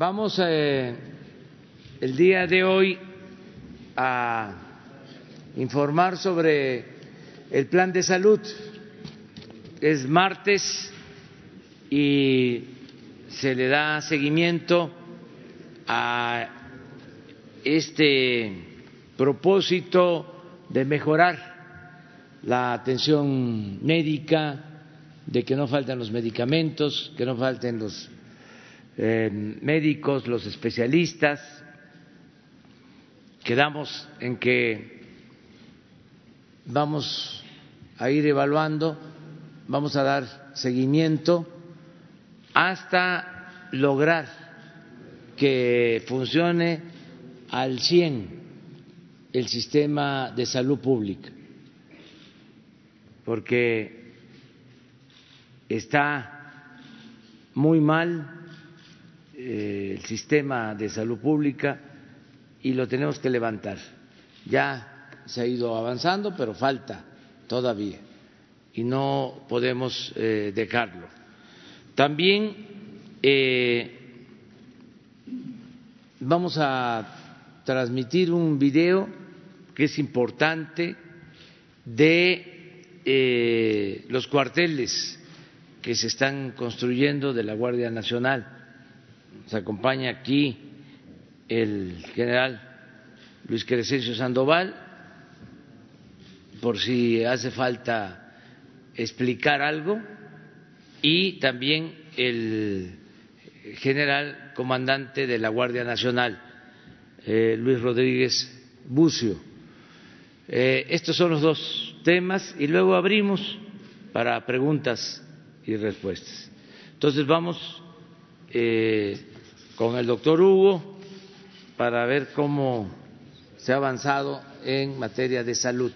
Vamos eh, el día de hoy a informar sobre el plan de salud. Es martes y se le da seguimiento a este propósito de mejorar la atención médica, de que no falten los medicamentos, que no falten los médicos, los especialistas. Quedamos en que vamos a ir evaluando, vamos a dar seguimiento hasta lograr que funcione al 100 el sistema de salud pública, porque está muy mal eh, el sistema de salud pública y lo tenemos que levantar. Ya se ha ido avanzando, pero falta todavía y no podemos eh, dejarlo. También eh, vamos a transmitir un video que es importante de los cuarteles que se están construyendo de la Guardia Nacional nos acompaña aquí el general Luis Crescencio Sandoval, por si hace falta explicar algo, y también el general comandante de la Guardia Nacional, eh, Luis Rodríguez Bucio. Eh, estos son los dos temas y luego abrimos para preguntas y respuestas. Entonces vamos eh, con el doctor Hugo para ver cómo se ha avanzado en materia de salud.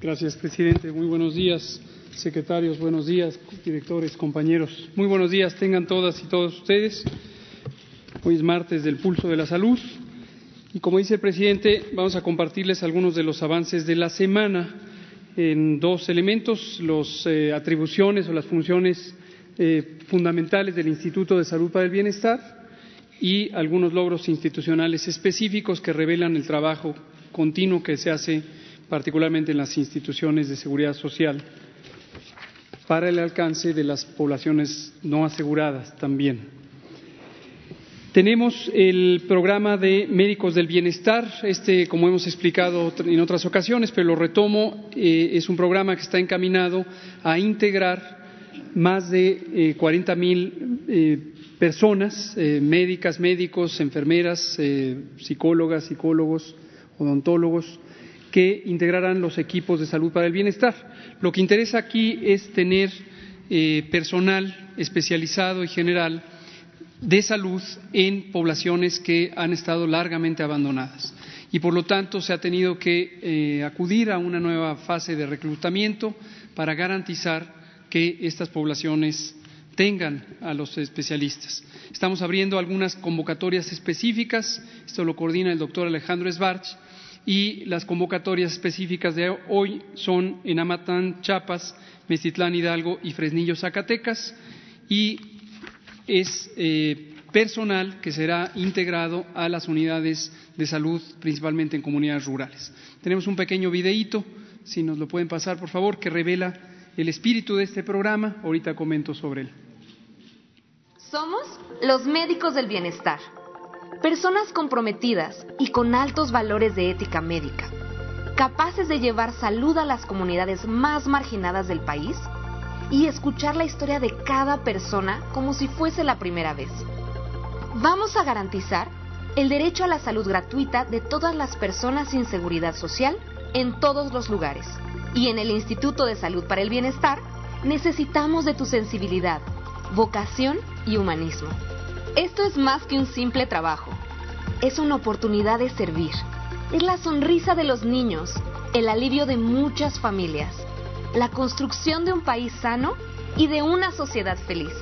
Gracias, presidente. Muy buenos días, secretarios. Buenos días, directores, compañeros. Muy buenos días tengan todas y todos ustedes. Hoy es martes del pulso de la salud. Y como dice el presidente, vamos a compartirles algunos de los avances de la semana en dos elementos, las eh, atribuciones o las funciones eh, fundamentales del Instituto de Salud para el Bienestar y algunos logros institucionales específicos que revelan el trabajo continuo que se hace particularmente en las instituciones de seguridad social para el alcance de las poblaciones no aseguradas también. Tenemos el programa de médicos del bienestar, este, como hemos explicado en otras ocasiones, pero lo retomo, eh, es un programa que está encaminado a integrar más de 40 eh, mil eh, personas, eh, médicas, médicos, enfermeras, psicólogas, psicólogos, odontólogos, que integrarán los equipos de salud para el bienestar. Lo que interesa aquí es tener personal especializado y general de salud en poblaciones que han estado largamente abandonadas y por lo tanto se ha tenido que acudir a una nueva fase de reclutamiento para garantizar que estas poblaciones tengan a los especialistas. Estamos abriendo algunas convocatorias específicas, esto lo coordina el doctor Alejandro Esbarch, y las convocatorias específicas de hoy son en Amatán, Chiapas, Mestitlán, Hidalgo y Fresnillo, Zacatecas, y es eh, personal que será integrado a las unidades de salud, principalmente en comunidades rurales. Tenemos un pequeño videíto, si nos lo pueden pasar, por favor, que revela el espíritu de este programa. Ahorita comento sobre él. Somos los médicos del bienestar, personas comprometidas y con altos valores de ética médica, capaces de llevar salud a las comunidades más marginadas del país y escuchar la historia de cada persona como si fuese la primera vez. Vamos a garantizar el derecho a la salud gratuita de todas las personas sin seguridad social en todos los lugares y en el Instituto de Salud para el Bienestar necesitamos de tu sensibilidad, vocación y humanismo. Esto es más que un simple trabajo. Es una oportunidad de servir. Es la sonrisa de los niños, el alivio de muchas familias, la construcción de un país sano y de una sociedad feliz.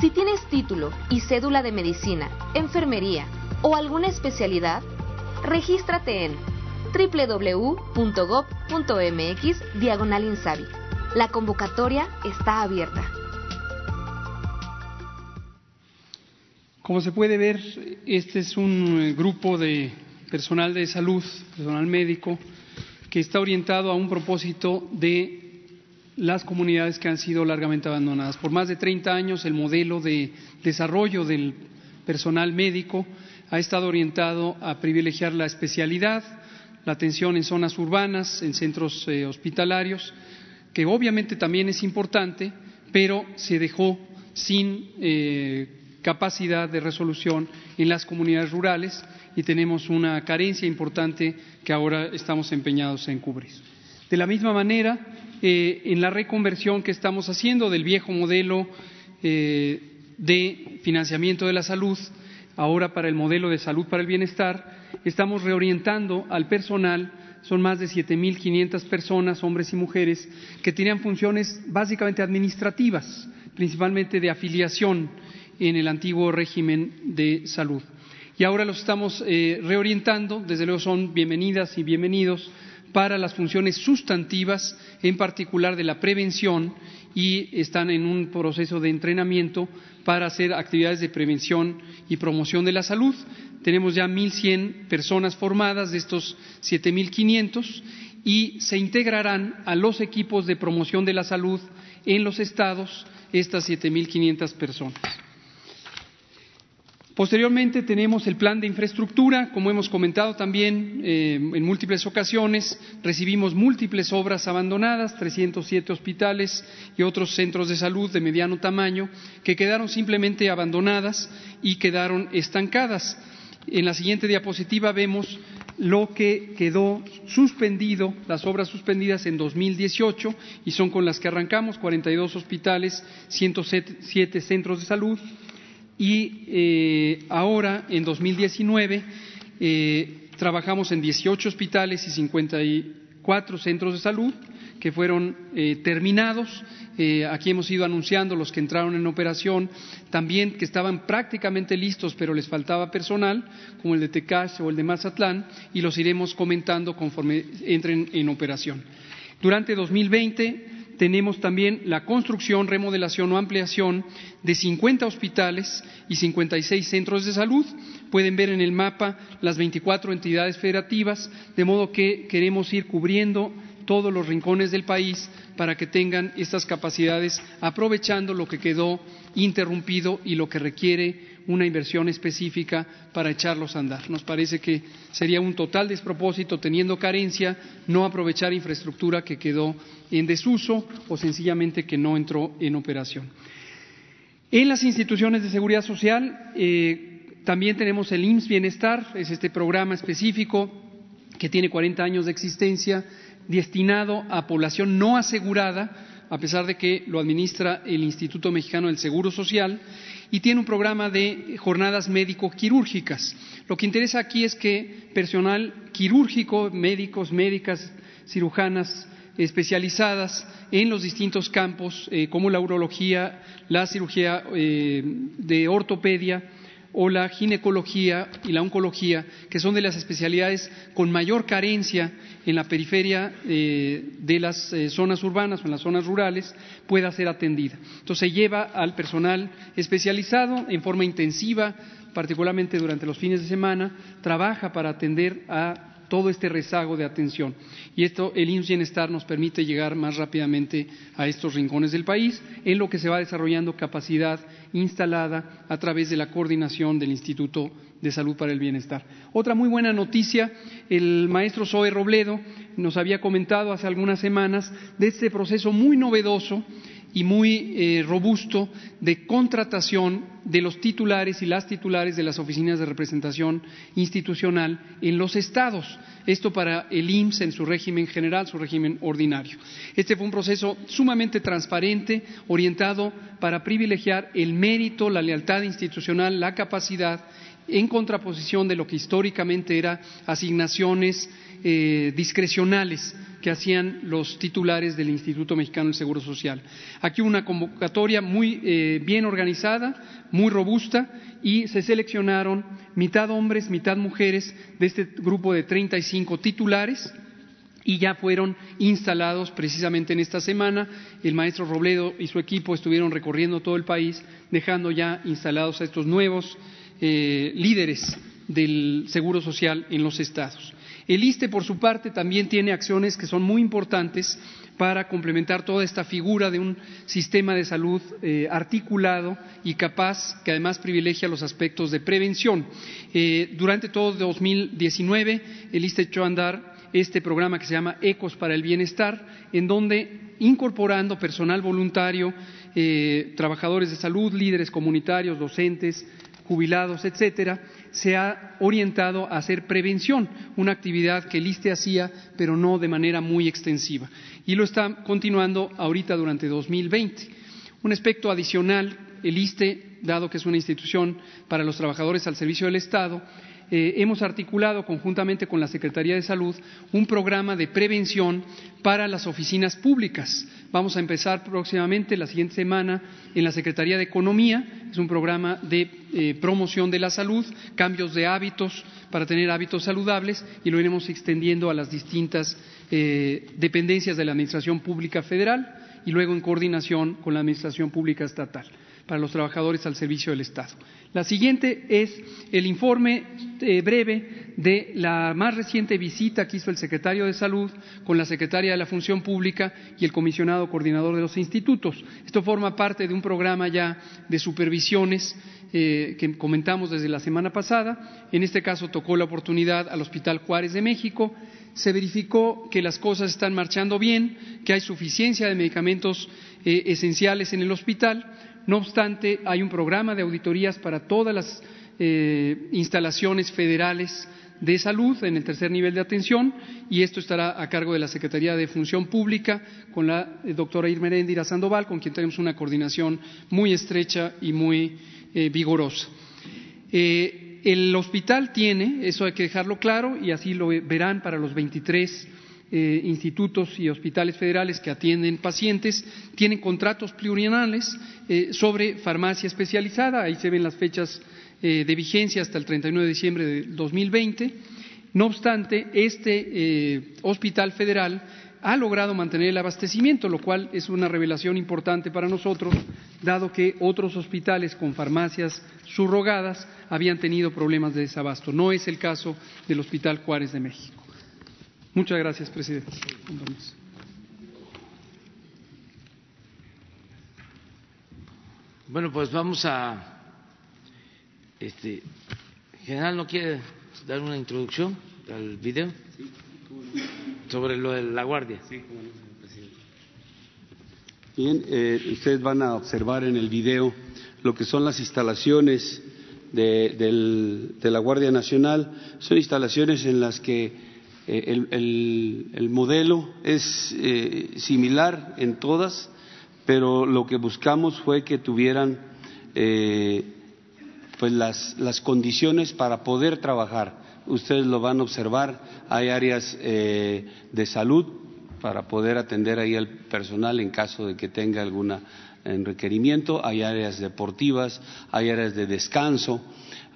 Si tienes título y cédula de medicina, enfermería o alguna especialidad, regístrate en www.gov.mx diagonal Insabi. La convocatoria está abierta. Como se puede ver, este es un eh, grupo de personal de salud, personal médico, que está orientado a un propósito de las comunidades que han sido largamente abandonadas. Por más de 30 años, el modelo de desarrollo del personal médico ha estado orientado a privilegiar la especialidad, la atención en zonas urbanas, en centros eh, hospitalarios, que obviamente también es importante, pero se dejó sin eh, capacidad de resolución en las comunidades rurales y tenemos una carencia importante que ahora estamos empeñados en cubrir. De la misma manera, eh, en la reconversión que estamos haciendo del viejo modelo de financiamiento de la salud, ahora para el modelo de salud para el bienestar, estamos reorientando al personal son más de 7.500 personas, hombres y mujeres, que tenían funciones básicamente administrativas, principalmente de afiliación en el antiguo régimen de salud. Y ahora los estamos eh, reorientando, desde luego son bienvenidas y bienvenidos para las funciones sustantivas, en particular de la prevención, y están en un proceso de entrenamiento para hacer actividades de prevención y promoción de la salud. Tenemos ya 1.100 personas formadas de estos 7.500 y se integrarán a los equipos de promoción de la salud en los estados estas 7.500 personas. Posteriormente tenemos el plan de infraestructura, como hemos comentado también eh, en múltiples ocasiones, recibimos múltiples obras abandonadas, 307 hospitales y otros centros de salud de mediano tamaño que quedaron simplemente abandonadas y quedaron estancadas. En la siguiente diapositiva vemos lo que quedó suspendido, las obras suspendidas en 2018 y son con las que arrancamos, 42 hospitales, 107 centros de salud, y eh, ahora, en 2019, eh, trabajamos en 18 hospitales y 54 centros de salud que fueron eh, terminados. aquí hemos ido anunciando los que entraron en operación, también que estaban prácticamente listos, pero les faltaba personal, como el de Tecash o el de Mazatlán, y los iremos comentando conforme entren en operación. Durante 2020 tenemos también la construcción, remodelación o ampliación de 50 hospitales y 56 centros de salud. Pueden ver en el mapa las 24 entidades federativas, de modo que queremos ir cubriendo todos los rincones del país para que tengan estas capacidades, aprovechando lo que quedó interrumpido y lo que requiere una inversión específica para echarlos a andar. Nos parece que sería un total despropósito, teniendo carencia, no aprovechar infraestructura que quedó en desuso o sencillamente que no entró en operación. En las instituciones de seguridad social eh, también tenemos el IMSS Bienestar, es este programa específico que tiene 40 años de existencia, destinado a población no asegurada, a pesar de que lo administra el Instituto Mexicano del Seguro Social y tiene un programa de jornadas médico-quirúrgicas. Lo que interesa aquí es que personal quirúrgico, médicos, médicas, cirujanas especializadas en los distintos campos, eh, como la urología, la cirugía eh, de ortopedia, o la ginecología y la oncología, que son de las especialidades con mayor carencia en la periferia eh, de las eh, zonas urbanas o en las zonas rurales, pueda ser atendida. Entonces se lleva al personal especializado en forma intensiva, particularmente durante los fines de semana, trabaja para atender a todo este rezago de atención. Y esto, el IMSS Bienestar nos permite llegar más rápidamente a estos rincones del país, en lo que se va desarrollando capacidad instalada a través de la coordinación del Instituto de Salud para el Bienestar. Otra muy buena noticia, el maestro Zoe Robledo nos había comentado hace algunas semanas de este proceso muy novedoso y muy eh, robusto de contratación de los titulares y las titulares de las oficinas de representación institucional en los estados. Esto para el IMSS en su régimen general, su régimen ordinario. Este fue un proceso sumamente transparente, orientado para privilegiar el mérito, la lealtad institucional, la capacidad, en contraposición de lo que históricamente era asignaciones eh, discrecionales que hacían los titulares del Instituto Mexicano del Seguro Social. Aquí una convocatoria muy eh, bien organizada, muy robusta, y se seleccionaron mitad hombres, mitad mujeres de este grupo de 35 titulares y ya fueron instalados precisamente en esta semana. El maestro Robledo y su equipo estuvieron recorriendo todo el país, dejando ya instalados a estos nuevos eh, líderes del Seguro Social en los estados. El ISTE, por su parte, también tiene acciones que son muy importantes para complementar toda esta figura de un sistema de salud eh, articulado y capaz, que además privilegia los aspectos de prevención. Eh, durante todo 2019, el ISTE echó a andar este programa que se llama Ecos para el Bienestar, en donde incorporando personal voluntario, eh, trabajadores de salud, líderes comunitarios, docentes, jubilados, etcétera, se ha orientado a hacer prevención, una actividad que el ISTE hacía, pero no de manera muy extensiva. Y lo está continuando ahorita durante 2020. Un aspecto adicional, el ISTE, dado que es una institución para los trabajadores al servicio del Estado, eh, hemos articulado conjuntamente con la Secretaría de Salud un programa de prevención para las oficinas públicas. Vamos a empezar próximamente, la siguiente semana, en la Secretaría de Economía. Es un programa de eh, promoción de la salud, cambios de hábitos para tener hábitos saludables y lo iremos extendiendo a las distintas eh, dependencias de la Administración Pública Federal y luego en coordinación con la Administración Pública Estatal para los trabajadores al servicio del Estado. La siguiente es el informe eh, breve de la más reciente visita que hizo el secretario de Salud con la secretaria de la Función Pública y el comisionado coordinador de los institutos. Esto forma parte de un programa ya de supervisiones eh, que comentamos desde la semana pasada. En este caso tocó la oportunidad al Hospital Juárez de México. Se verificó que las cosas están marchando bien, que hay suficiencia de medicamentos eh, esenciales en el hospital no obstante, hay un programa de auditorías para todas las eh, instalaciones federales de salud en el tercer nivel de atención y esto estará a cargo de la Secretaría de Función Pública con la eh, doctora Irmerendira Sandoval, con quien tenemos una coordinación muy estrecha y muy eh, vigorosa. el hospital tiene, eso hay que dejarlo claro, y así lo verán para los 23 eh, institutos y hospitales federales que atienden pacientes tienen contratos plurianuales eh, sobre farmacia especializada. Ahí se ven las fechas eh, de vigencia hasta el 31 de diciembre de 2020. No obstante, este hospital federal ha logrado mantener el abastecimiento, lo cual es una revelación importante para nosotros, dado que otros hospitales con farmacias subrogadas habían tenido problemas de desabasto. No es el caso del Hospital Juárez de México. Muchas gracias, presidente. Bueno, pues vamos a. Este, general, ¿no quiere dar una introducción al video? Sobre lo de la guardia. Sí, presidente. Bien, eh, ustedes van a observar en el video lo que son las instalaciones de la Guardia Nacional. Son instalaciones en las que eh, el, modelo es eh, similar en todas, pero lo que buscamos fue que tuvieran eh, pues las, las, condiciones para poder trabajar. Ustedes lo van a observar, hay áreas de salud para poder atender ahí al personal en caso de que tenga algún requerimiento, hay áreas deportivas, hay áreas de descanso,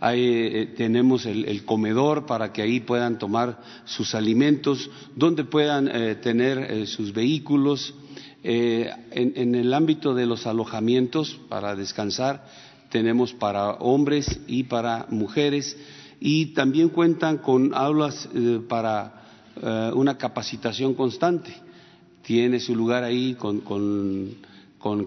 Ahí eh, tenemos el, comedor para que ahí puedan tomar sus alimentos, donde puedan eh, tener eh, sus vehículos. En, el ámbito de los alojamientos para descansar, tenemos para hombres y para mujeres y también cuentan con aulas para una capacitación constante. Tiene su lugar ahí con con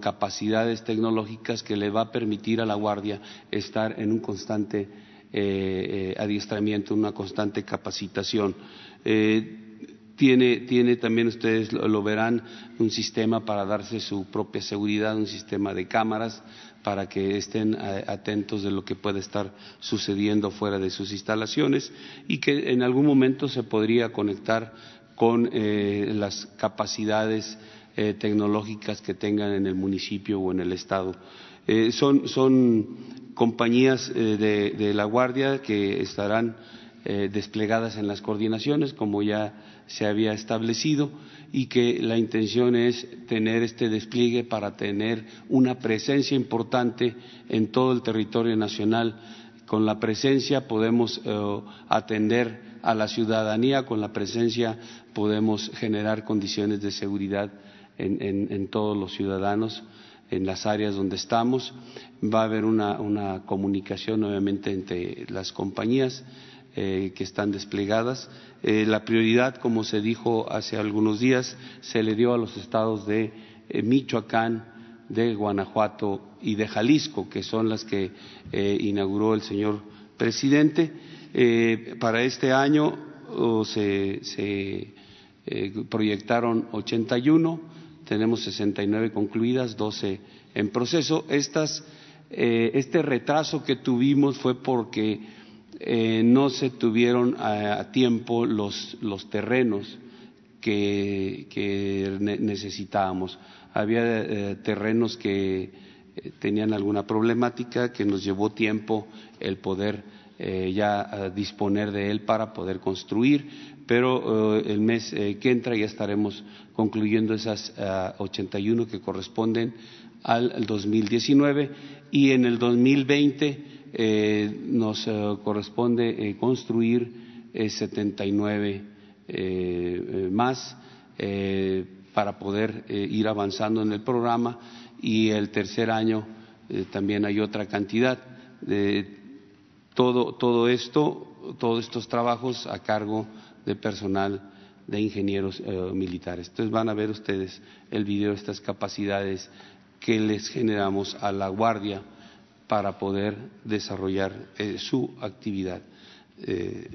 capacidades tecnológicas que le va a permitir a la Guardia estar en un constante eh, eh, adiestramiento, una constante capacitación. Eh, tiene, tiene, también ustedes lo, verán un sistema para darse su propia seguridad, un sistema de cámaras para que estén atentos de lo que puede estar sucediendo fuera de sus instalaciones y que en algún momento se podría conectar con las capacidades eh, tecnológicas que tengan en el municipio o en el estado. Eh, son, son, compañías eh, de, la Guardia que estarán desplegadas en las coordinaciones, como ya se había establecido, y que la intención es tener este despliegue para tener una presencia importante en todo el territorio nacional. Con la presencia podemos atender a la ciudadanía, con la presencia podemos generar condiciones de seguridad en, todos los ciudadanos en las áreas donde estamos. Va a haber una, comunicación, obviamente, entre las compañías eh, que están desplegadas. Eh, la prioridad, como se dijo hace algunos días, se le dio a los estados de eh, Michoacán, de Guanajuato y de Jalisco, que son las que inauguró el señor presidente. para este año se, se proyectaron 81 tenemos 69 concluidas, 12 en proceso. Eh, este retraso que tuvimos fue porque eh, no se tuvieron a, tiempo los, los terrenos que, que necesitábamos. Había eh, terrenos que tenían alguna problemática que nos llevó tiempo el poder ya disponer de él para poder construir, pero el mes que entra ya estaremos concluyendo esas 81 eh, que corresponden al 2019 y en el 2020 eh, nos eh, corresponde construir 79 más para poder ir avanzando en el programa y el tercer año también hay otra cantidad de todo, todo esto, todos estos trabajos a cargo de personal de ingenieros eh, militares. Entonces van a ver ustedes el video, de estas capacidades que les generamos a la Guardia para poder desarrollar eh, su actividad. Eh,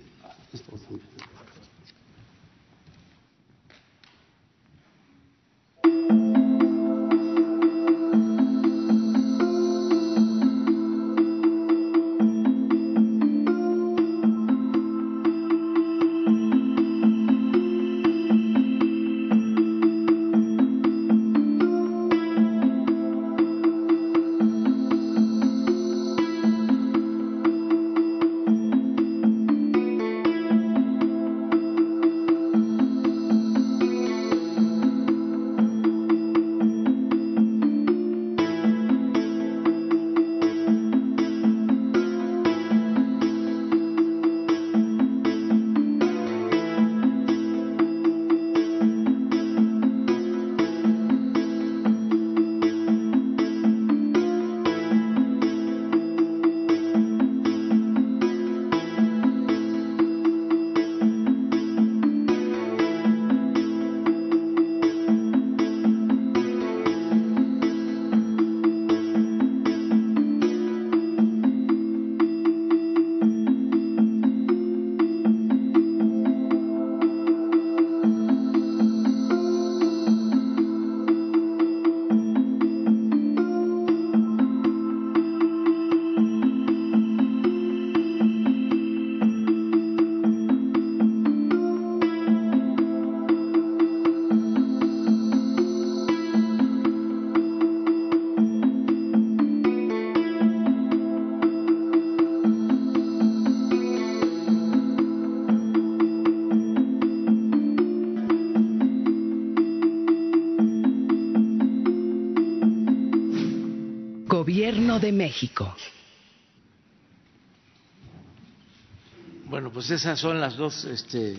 esas son las dos este,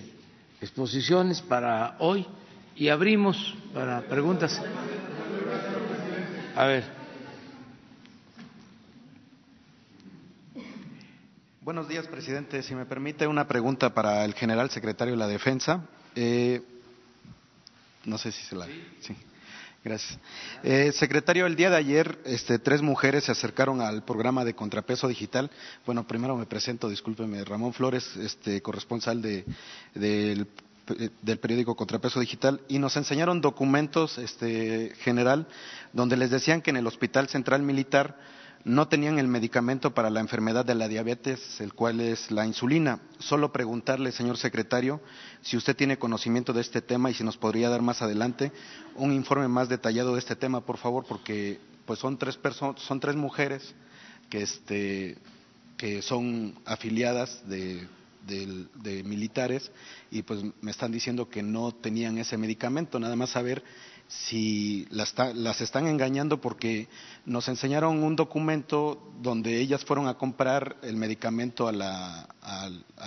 exposiciones para hoy y abrimos para preguntas. A ver. Buenos días, presidente. Si me permite una pregunta para el general secretario de la Defensa. Eh, no sé si se la. Sí. Gracias. Eh, secretario, el día de ayer este, tres mujeres se acercaron al programa de contrapeso digital. Bueno, primero me presento, discúlpeme, Ramón Flores, este, corresponsal de, del, periódico Contrapeso Digital, y nos enseñaron documentos este, general donde les decían que en el Hospital Central Militar no tenían el medicamento para la enfermedad de la diabetes, el cual es la insulina. Solo preguntarle, señor secretario, si usted tiene conocimiento de este tema y si nos podría dar más adelante un informe más detallado de este tema, por favor, porque pues son tres son tres mujeres que este que son afiliadas de, de militares y pues me están diciendo que no tenían ese medicamento, nada más saber si las, están engañando porque nos enseñaron un documento donde ellas fueron a comprar el medicamento a, la,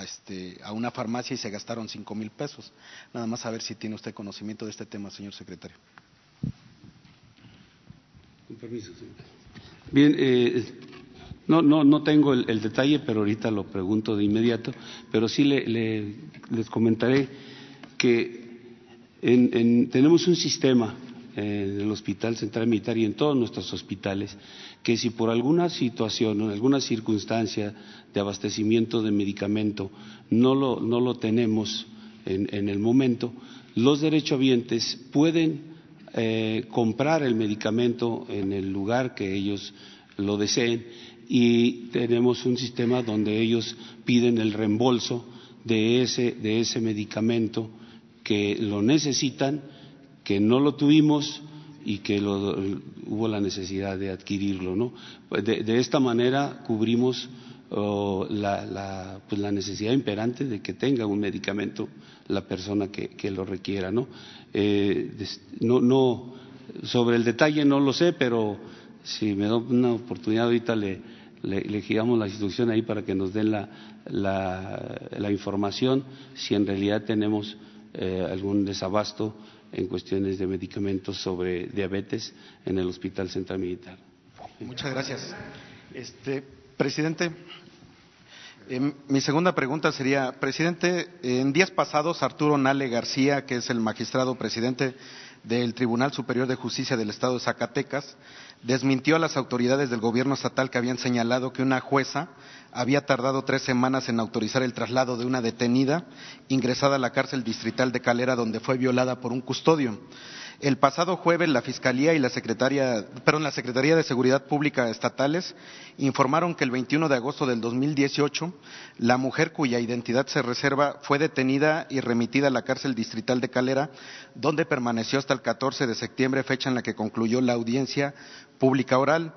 este, a, una farmacia y se gastaron cinco mil pesos. Nada más a ver si tiene usted conocimiento de este tema, señor secretario. Con permiso, señor. Bien, eh, no, no, no tengo el, detalle, pero ahorita lo pregunto de inmediato, pero sí le, les comentaré que tenemos un sistema en el Hospital Central Militar y en todos nuestros hospitales que si por alguna situación o alguna circunstancia de abastecimiento de medicamento no lo, no lo tenemos en, el momento, los derechohabientes pueden eh, comprar el medicamento en el lugar que ellos lo deseen y tenemos un sistema donde ellos piden el reembolso de ese, de ese medicamento que lo necesitan, que no lo tuvimos y que hubo la necesidad de adquirirlo. ¿no? De, esta manera cubrimos oh, la, pues la, necesidad imperante de que tenga un medicamento la persona que, lo requiera. ¿no? Eh, no, no, sobre el detalle no lo sé, pero si me da una oportunidad ahorita le, le, giramos la instrucción ahí para que nos den la, la información si en realidad tenemos eh, algún desabasto en cuestiones de medicamentos sobre diabetes en el Hospital Central Militar. Muchas gracias. Este, presidente, em, mi segunda pregunta sería, presidente, en días pasados Arturo Nale García, que es el magistrado presidente del Tribunal Superior de Justicia del Estado de Zacatecas, desmintió a las autoridades del gobierno estatal que habían señalado que una jueza había tardado tres semanas en autorizar el traslado de una detenida ingresada a la cárcel distrital de Calera donde fue violada por un custodio. El pasado jueves la Fiscalía y la Secretaría, perdón, la Secretaría de Seguridad Pública estatales informaron que el 21 de agosto del 2018 la mujer cuya identidad se reserva fue detenida y remitida a la cárcel distrital de Calera, donde permaneció hasta el 14 de septiembre, fecha en la que concluyó la audiencia pública oral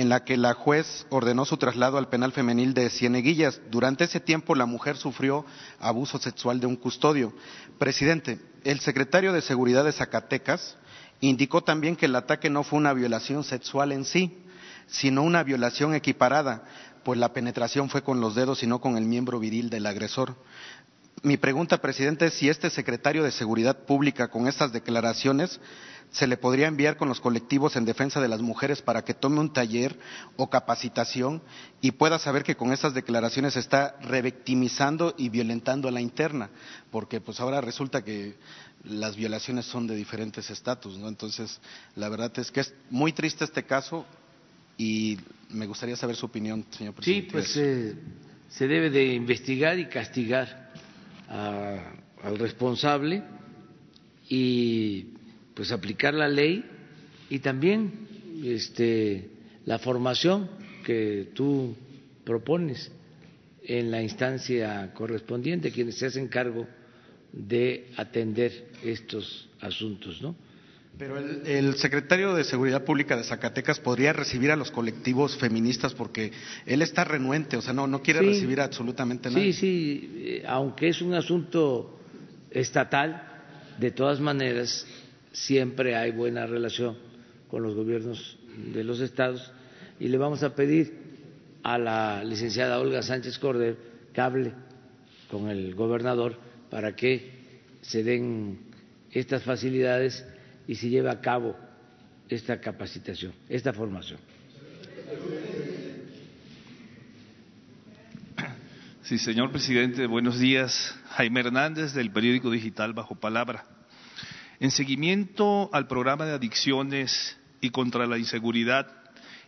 en la que la juez ordenó su traslado al penal femenil de Cieneguillas. Durante ese tiempo la mujer sufrió abuso sexual de un custodio. Presidente, el secretario de Seguridad de Zacatecas indicó también que el ataque no fue una violación sexual en sí, sino una violación equiparada, pues la penetración fue con los dedos y no con el miembro viril del agresor. Mi pregunta, presidente, es si este secretario de Seguridad Pública, con estas declaraciones, se le podría enviar con los colectivos en defensa de las mujeres para que tome un taller o capacitación y pueda saber que con estas declaraciones se está revictimizando y violentando a la interna, porque pues ahora resulta que las violaciones son de diferentes estatus, ¿no? Entonces, la verdad es que es muy triste este caso y me gustaría saber su opinión, señor presidente. Sí, pues eh, se debe de investigar y castigar al responsable y pues aplicar la ley y también este, la formación que tú propones en la instancia correspondiente, quienes se hacen cargo de atender estos asuntos, ¿no? Pero el, secretario de Seguridad Pública de Zacatecas podría recibir a los colectivos feministas porque él está renuente, o sea, no, no quiere recibir absolutamente nada. Sí, sí, eh, aunque es un asunto estatal, de todas maneras siempre hay buena relación con los gobiernos de los estados y le vamos a pedir a la licenciada Olga Sánchez Corder que hable con el gobernador para que se den estas facilidades y se lleve a cabo esta capacitación, esta formación. Sí, señor presidente, buenos días. Jaime Hernández del periódico digital Bajo Palabra. En seguimiento al programa de adicciones y contra la inseguridad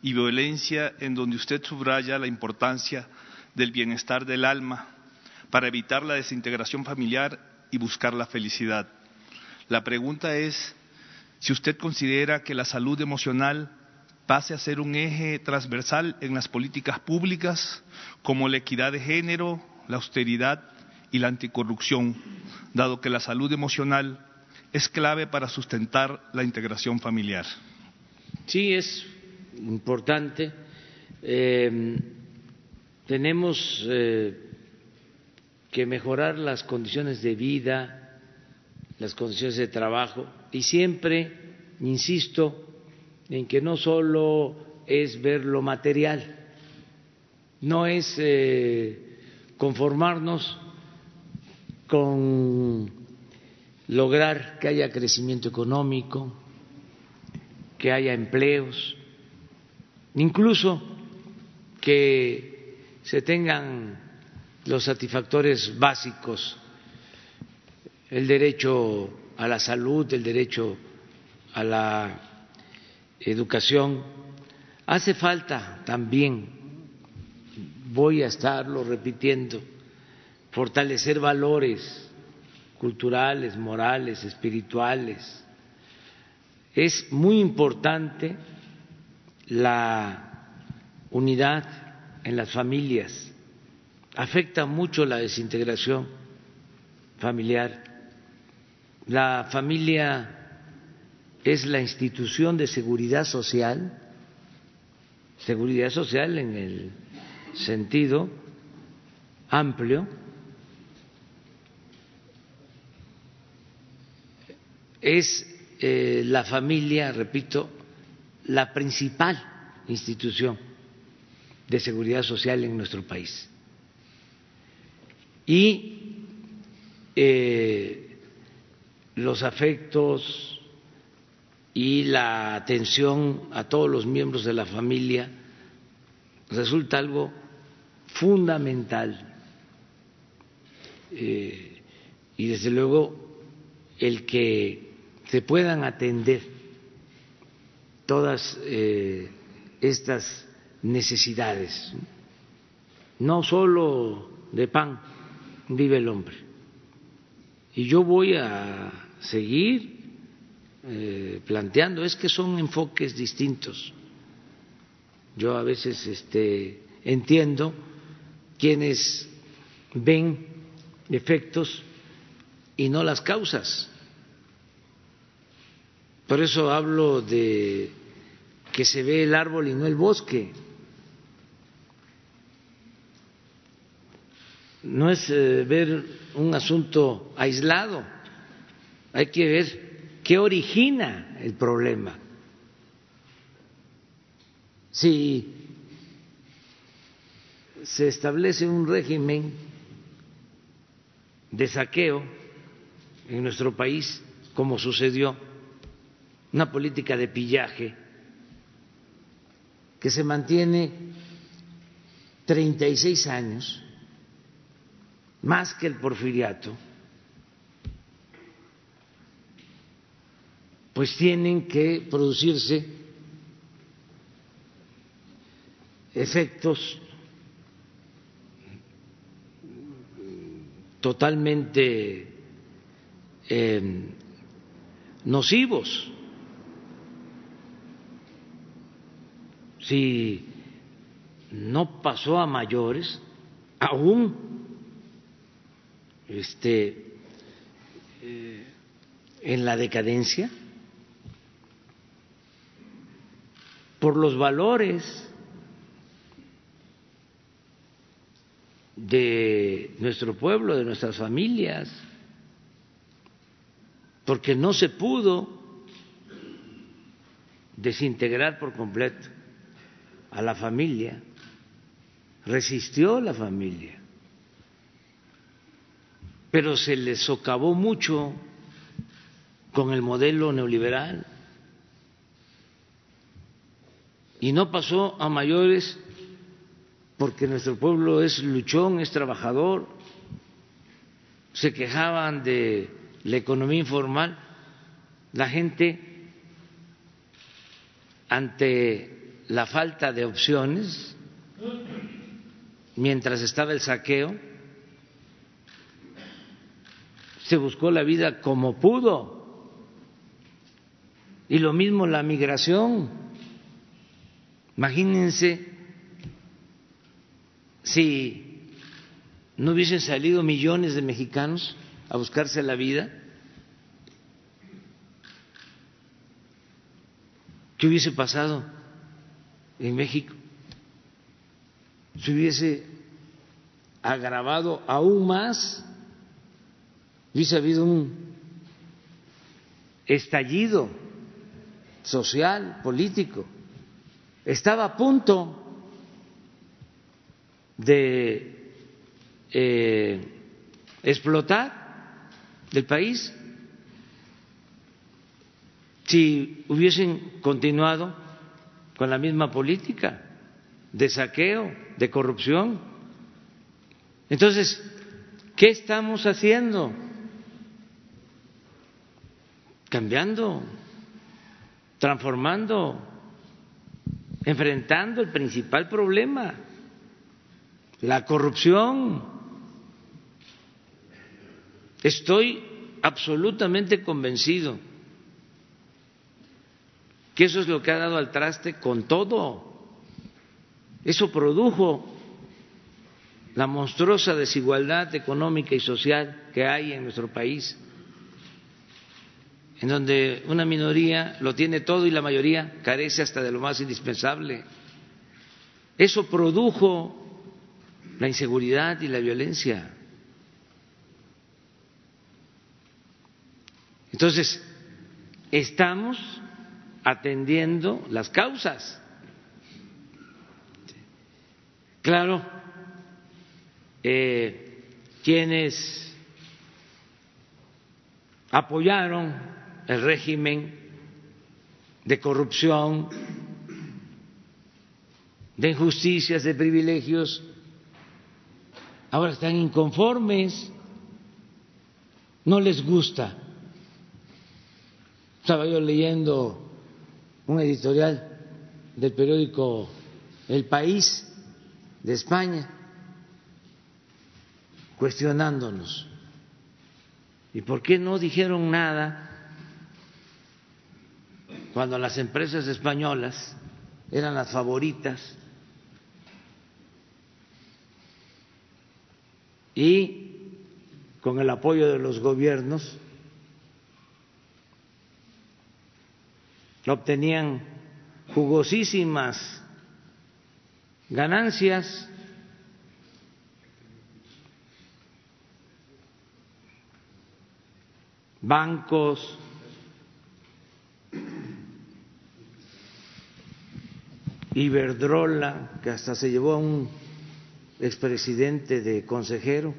y violencia, en donde usted subraya la importancia del bienestar del alma para evitar la desintegración familiar y buscar la felicidad. La pregunta es si usted considera que la salud emocional pase a ser un eje transversal en las políticas públicas como la equidad de género, la austeridad y la anticorrupción, dado que la salud emocional es clave para sustentar la integración familiar. Sí, es importante. Eh, tenemos eh, que mejorar las condiciones de vida, las condiciones de trabajo y siempre insisto en que no solo es ver lo material, no es eh, conformarnos con lograr que haya crecimiento económico, que haya empleos, incluso que se tengan los satisfactores básicos, el derecho a la salud, el derecho a la educación. Hace falta también, voy a estarlo repitiendo, fortalecer valores culturales, morales, espirituales. Es muy importante la unidad en las familias. Afecta mucho la desintegración familiar. La familia es la institución de seguridad social, seguridad social en el sentido amplio, es eh, la familia, repito, la principal institución de seguridad social en nuestro país. Y eh, los afectos, y la atención a todos los miembros de la familia resulta algo fundamental. Eh, y desde luego el que se puedan atender todas eh, estas necesidades. No solo de pan vive el hombre. Y yo voy a seguir eh, planteando es que son enfoques distintos. Yo a veces este, entiendo quienes ven efectos y no las causas. Por eso hablo de que se ve el árbol y no el bosque. No es eh, ver un asunto aislado, hay que ver ¿Qué origina el problema? Si se establece un régimen de saqueo en nuestro país, como sucedió, una política de pillaje que se mantiene 36 años, más que el porfiriato, pues tienen que producirse efectos totalmente em, nocivos. Si no pasó a mayores, aún este, eh, en la decadencia, por los valores de nuestro pueblo, de nuestras familias, porque no se pudo desintegrar por completo a la familia, resistió la familia, pero se le socavó mucho con el modelo neoliberal. Y no pasó a mayores porque nuestro pueblo es luchón, es trabajador, se quejaban de la economía informal, la gente ante la falta de opciones, mientras estaba el saqueo, se buscó la vida como pudo. Y lo mismo la migración Imagínense si no hubiesen salido millones de mexicanos a buscarse la vida, ¿qué hubiese pasado en México? Se hubiese agravado aún más, hubiese habido un estallido social, político. Estaba a punto de eh, explotar el país si hubiesen continuado con la misma política de saqueo, de corrupción. Entonces, ¿qué estamos haciendo? Cambiando, transformando, enfrentando el principal problema, la corrupción. Estoy absolutamente convencido que eso es lo que ha dado al traste con todo. Eso produjo la monstruosa desigualdad económica y social que hay en nuestro país, en donde una minoría lo tiene todo y la mayoría carece hasta de lo más indispensable. Eso produjo la inseguridad y la violencia. Entonces, estamos atendiendo las causas. Claro, eh, quienes apoyaron el régimen de corrupción, de injusticias, de privilegios, ahora están inconformes, no les gusta. Estaba yo leyendo un editorial del periódico El País de España cuestionándonos. ¿Y por qué no dijeron nada cuando las empresas españolas eran las favoritas y con el apoyo de los gobiernos obtenían jugosísimas ganancias. bancos, Iberdrola, que hasta se llevó a un expresidente de consejero.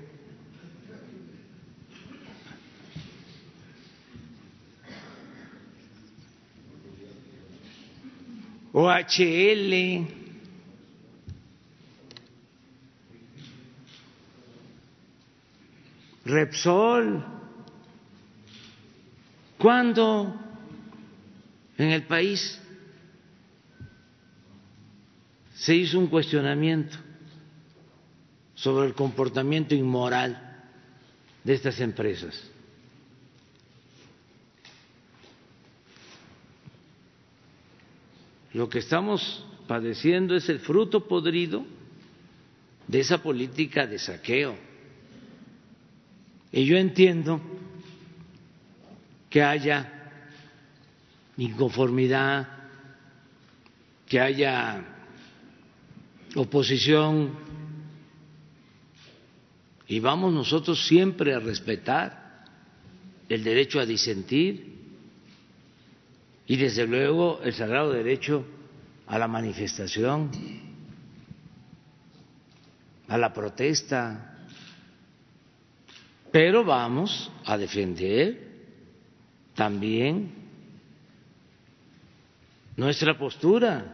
OHL, Repsol. ¿Cuándo en el país se hizo un cuestionamiento sobre el comportamiento inmoral de estas empresas? Lo que estamos padeciendo es el fruto podrido de esa política de saqueo. Y yo entiendo que haya inconformidad, que haya oposición, y vamos nosotros siempre a respetar el derecho a disentir y desde luego el sagrado derecho a la manifestación, a la protesta, pero vamos a defender también nuestra postura,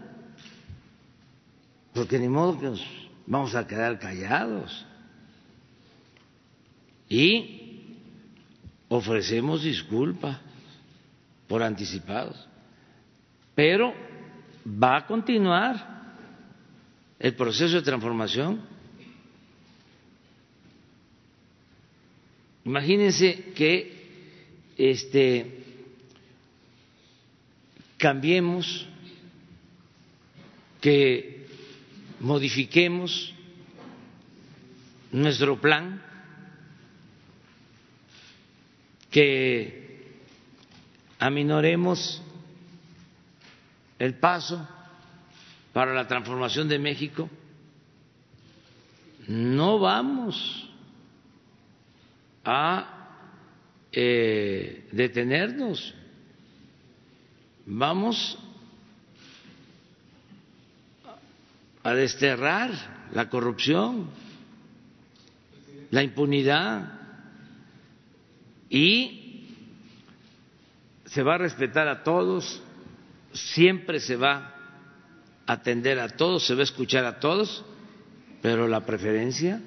porque ni modo que nos vamos a quedar callados. Y ofrecemos disculpas por anticipados pero va a continuar el proceso de transformación. Imagínense que este cambiemos, que modifiquemos nuestro plan, que aminoremos el paso para la transformación de México, no vamos a eh, detenernos. vamos a desterrar la corrupción, la impunidad y se va a respetar a todos, siempre se va a atender a todos, se va a escuchar a todos, pero la preferencia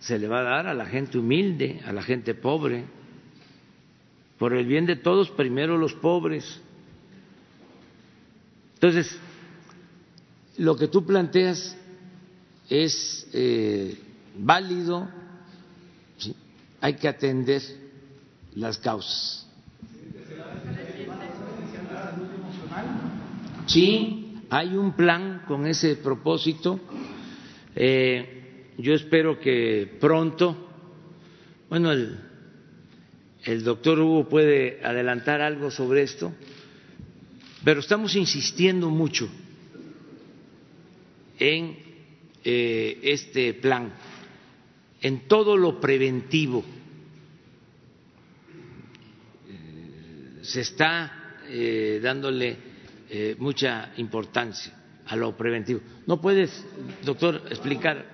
se le va a dar a la gente humilde, a la gente pobre. Por el bien de todos, primero los pobres. Entonces, lo que tú planteas es eh, válido, hay que atender las causas. Sí, hay un plan con ese propósito. Eh, yo espero que pronto, bueno, el, doctor Hugo puede adelantar algo sobre esto, pero estamos insistiendo mucho en eh, este plan, en todo lo preventivo. Se está eh, dándole mucha importancia a lo preventivo. ¿No puedes, doctor, explicar?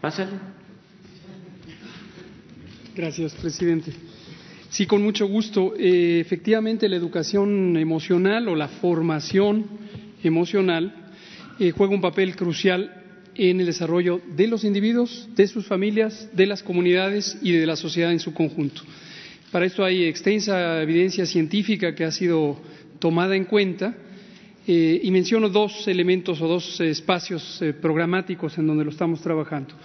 Pásale. Gracias, presidente. Sí, con mucho gusto. efectivamente, la educación emocional o la formación emocional eh, juega un papel crucial en el desarrollo de los individuos, de sus familias, de las comunidades y de la sociedad en su conjunto. Para esto hay extensa evidencia científica que ha sido tomada en cuenta eh, y menciono dos elementos o dos espacios eh, programáticos en donde lo estamos trabajando.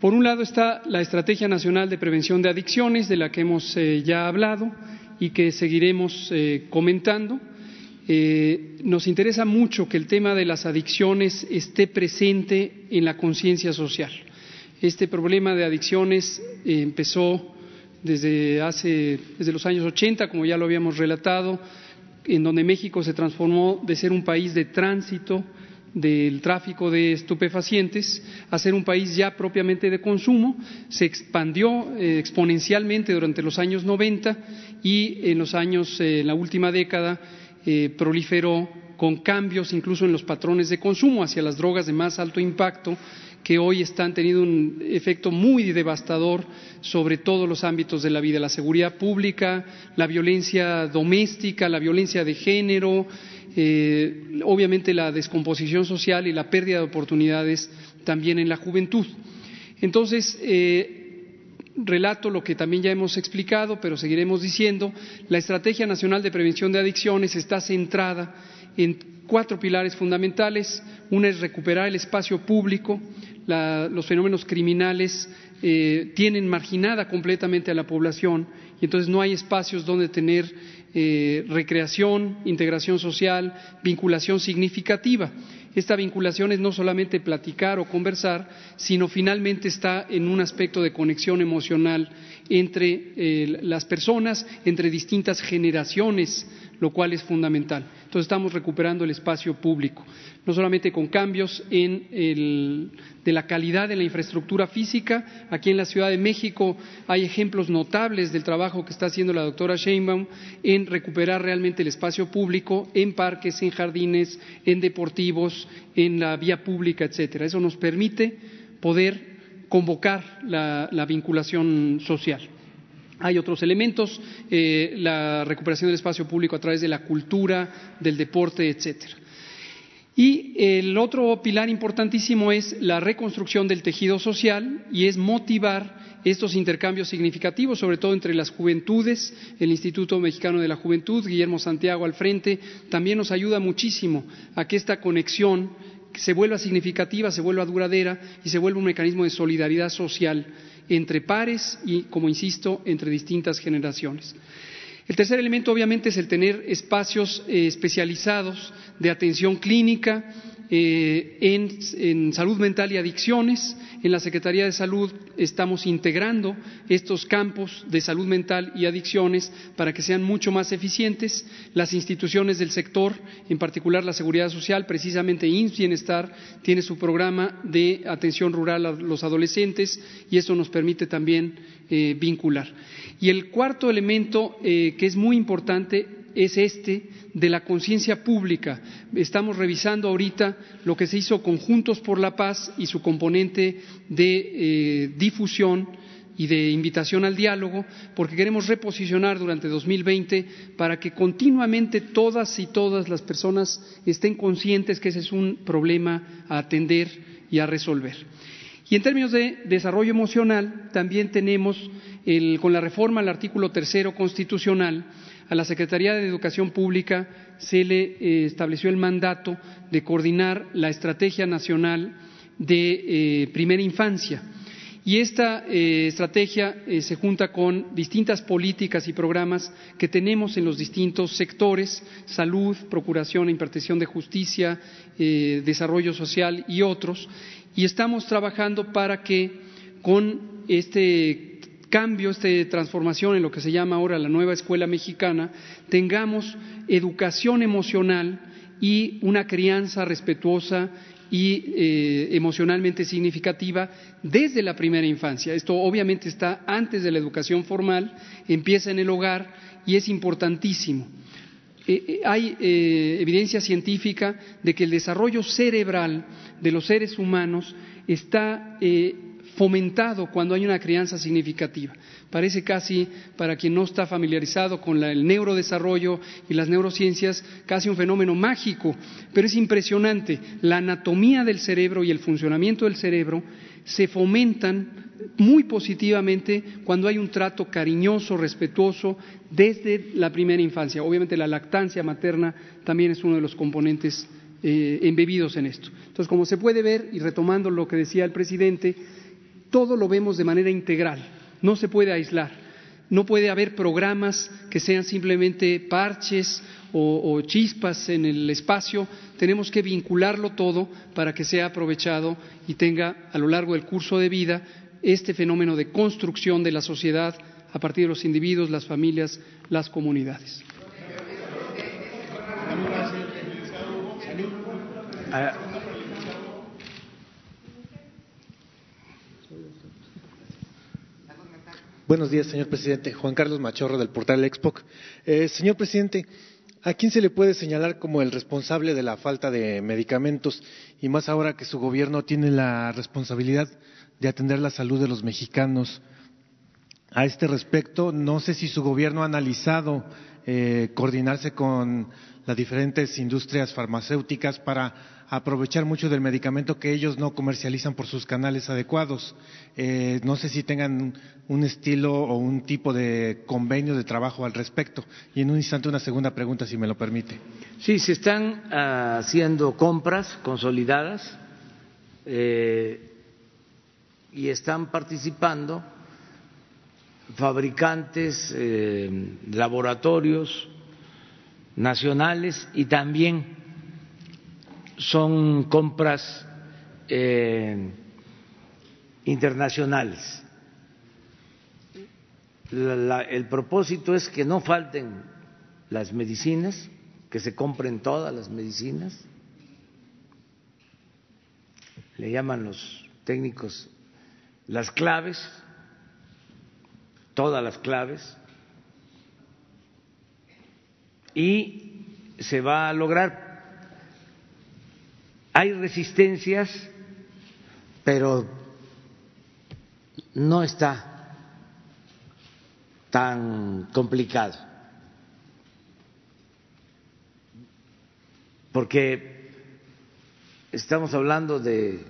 Por un lado está la Estrategia Nacional de Prevención de Adicciones, de la que hemos ya hablado y que seguiremos comentando eh, nos interesa mucho que el tema de las adicciones esté presente en la conciencia social. Este problema de adicciones eh, empezó desde hace desde los años 80, como ya lo habíamos relatado, en donde México se transformó de ser un país de tránsito del tráfico de estupefacientes a ser un país ya propiamente de consumo, se expandió eh, exponencialmente durante los años 90 y en los años, en la última década, eh, proliferó con cambios incluso en los patrones de consumo hacia las drogas de más alto impacto que hoy están teniendo un efecto muy devastador sobre todos los ámbitos de la vida, la seguridad pública, la violencia doméstica, la violencia de género, eh, obviamente la descomposición social y la pérdida de oportunidades también en la juventud. Entonces, eh, relato lo que también ya hemos explicado, pero seguiremos diciendo, la Estrategia Nacional de Prevención de Adicciones está centrada en cuatro pilares fundamentales. Una es recuperar el espacio público. Los fenómenos criminales eh, tienen marginada completamente a la población y entonces no hay espacios donde tener eh, recreación, integración social, vinculación significativa. Esta vinculación es no solamente platicar o conversar, sino finalmente está en un aspecto de conexión emocional entre eh, las personas, entre distintas generaciones, lo cual es fundamental. Entonces estamos recuperando el espacio público, no solamente con cambios en de la calidad de la infraestructura física. Aquí en la Ciudad de México hay ejemplos notables del trabajo que está haciendo la doctora Sheinbaum en recuperar realmente el espacio público en parques, en jardines, en deportivos, en la vía pública, etcétera. Eso nos permite poder convocar la vinculación social. Hay otros elementos, eh, la recuperación del espacio público a través de la cultura, del deporte, etcétera. Y el otro pilar importantísimo es la reconstrucción del tejido social y es motivar estos intercambios significativos, sobre todo entre las juventudes. El Instituto Mexicano de la Juventud, Guillermo Santiago al frente, también nos ayuda muchísimo a que esta conexión se vuelva significativa, se vuelva duradera y se vuelva un mecanismo de solidaridad social entre pares y, como insisto, entre distintas generaciones. El tercer elemento, obviamente, es el tener espacios eh, especializados de atención clínica eh, en, salud mental y adicciones. En la Secretaría de Salud estamos integrando estos campos de salud mental y adicciones para que sean mucho más eficientes. Las instituciones del sector, en particular la Seguridad Social, precisamente INS Bienestar, tiene su programa de atención rural a los adolescentes y eso nos permite también eh, vincular. Y el cuarto elemento eh, que es muy importante es este de la conciencia pública. Estamos revisando ahorita lo que se hizo Conjuntos por la Paz y su componente de eh, difusión y de invitación al diálogo, porque queremos reposicionar durante 2020 para que continuamente todas y todas las personas estén conscientes que ese es un problema a atender y a resolver. Y en términos de desarrollo emocional, también tenemos, con la reforma al artículo tercero constitucional, a la Secretaría de Educación Pública se le eh, estableció el mandato de coordinar la Estrategia Nacional de eh, Primera Infancia. Y esta eh, estrategia se junta con distintas políticas y programas que tenemos en los distintos sectores, salud, procuración e impartición de justicia, desarrollo social y otros, y estamos trabajando para que con este cambio, esta transformación en lo que se llama ahora la nueva escuela mexicana, tengamos educación emocional y una crianza respetuosa y eh, emocionalmente significativa desde la primera infancia. Esto obviamente está antes de la educación formal, empieza en el hogar y es importantísimo. Eh, eh, hay evidencia científica de que el desarrollo cerebral de los seres humanos está fomentado cuando hay una crianza significativa. Parece casi, para quien no está familiarizado con el neurodesarrollo y las neurociencias, casi un fenómeno mágico, pero es impresionante. La anatomía del cerebro y el funcionamiento del cerebro se fomentan muy positivamente cuando hay un trato cariñoso, respetuoso, desde la primera infancia. Obviamente la lactancia materna también es uno de los componentes eh, embebidos en esto. Entonces, como se puede ver, y retomando lo que decía el presidente, todo lo vemos de manera integral, no se puede aislar. No puede haber programas que sean simplemente parches o, chispas en el espacio. Tenemos que vincularlo todo para que sea aprovechado y tenga a lo largo del curso de vida este fenómeno de construcción de la sociedad a partir de los individuos, las familias, las comunidades. Buenos días, señor presidente. Juan Carlos Machorro, del portal Expoc. Eh, señor presidente, ¿a quién se le puede señalar como el responsable de la falta de medicamentos y más ahora que su gobierno tiene la responsabilidad de atender la salud de los mexicanos? A este respecto, no sé si su gobierno ha analizado eh, coordinarse con las diferentes industrias farmacéuticas para aprovechar mucho del medicamento que ellos no comercializan por sus canales adecuados. Eh, no sé si tengan un estilo o un tipo de convenio de trabajo al respecto. Y en un instante una segunda pregunta, si me lo permite. Sí, se están ah, haciendo compras consolidadas eh, y están participando fabricantes, eh, laboratorios nacionales y también son compras eh, internacionales. el propósito es que no falten las medicinas, que se compren todas las medicinas, le llaman los técnicos las claves, todas las claves, y se va a lograr. Hay resistencias, pero no está tan complicado, porque estamos hablando de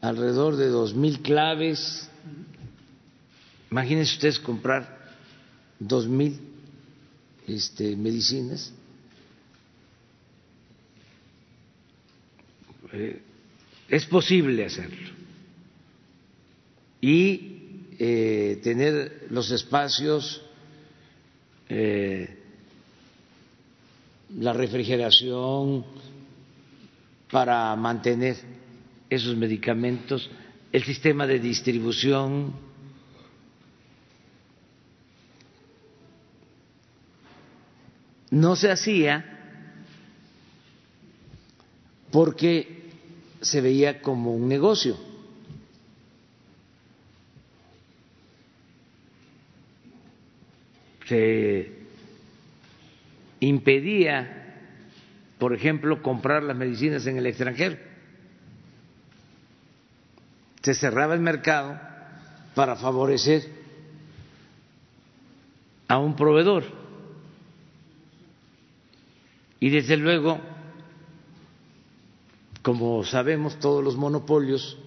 alrededor de dos mil claves. Imagínense ustedes comprar dos mil este, medicinas. Eh, es posible hacerlo. Y eh, tener los espacios, eh, la refrigeración, para mantener esos medicamentos, el sistema de distribución. No se hacía porque se veía como un negocio. Se impedía, por ejemplo, comprar las medicinas en el extranjero. Se cerraba el mercado para favorecer a un proveedor. Y desde luego, como sabemos, todos los monopolios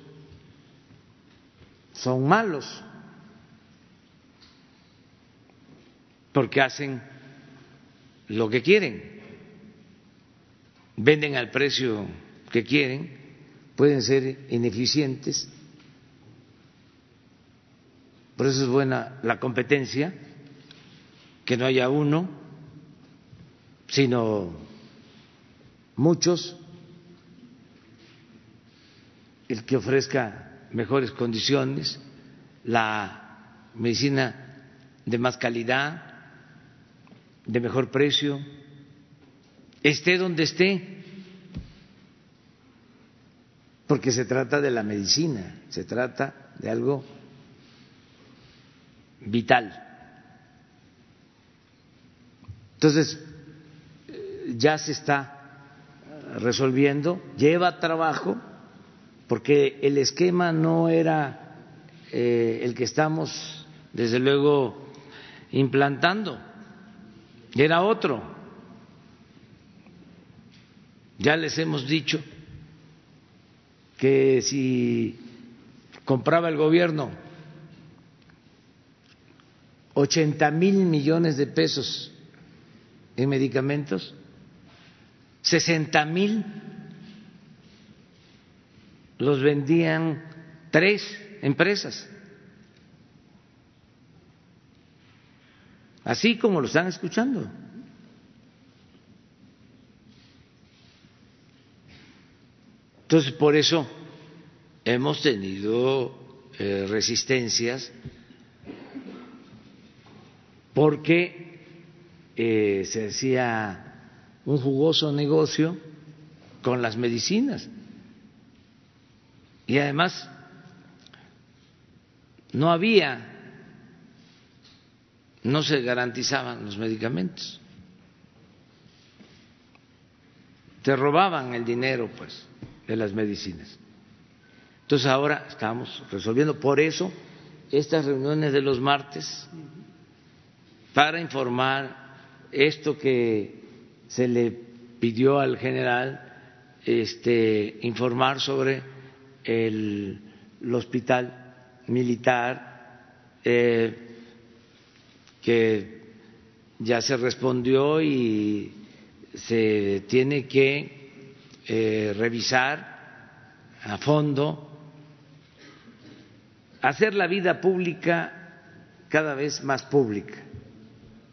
son malos porque hacen lo que quieren, venden al precio que quieren, pueden ser ineficientes, por eso es buena la competencia, que no haya uno, sino muchos, el que ofrezca mejores condiciones, la medicina de más calidad, de mejor precio, esté donde esté, porque se trata de la medicina, se trata de algo vital. Entonces, ya se está resolviendo, lleva trabajo, porque el esquema no era eh, el que estamos, desde luego, implantando era otro. Ya les hemos dicho que si compraba el gobierno 80 mil millones de pesos en medicamentos, 60 mil los vendían tres empresas. así como lo están escuchando. Entonces, por eso hemos tenido eh, resistencias, porque eh, se hacía un jugoso negocio con las medicinas. Y además, no había no se garantizaban los medicamentos. Te robaban el dinero, pues, de las medicinas. Entonces ahora estamos resolviendo. Por eso, estas reuniones de los martes, para informar esto que se le pidió al general, este, informar sobre el, hospital militar, eh, que ya se respondió y se tiene que eh, revisar a fondo, hacer la vida pública cada vez más pública,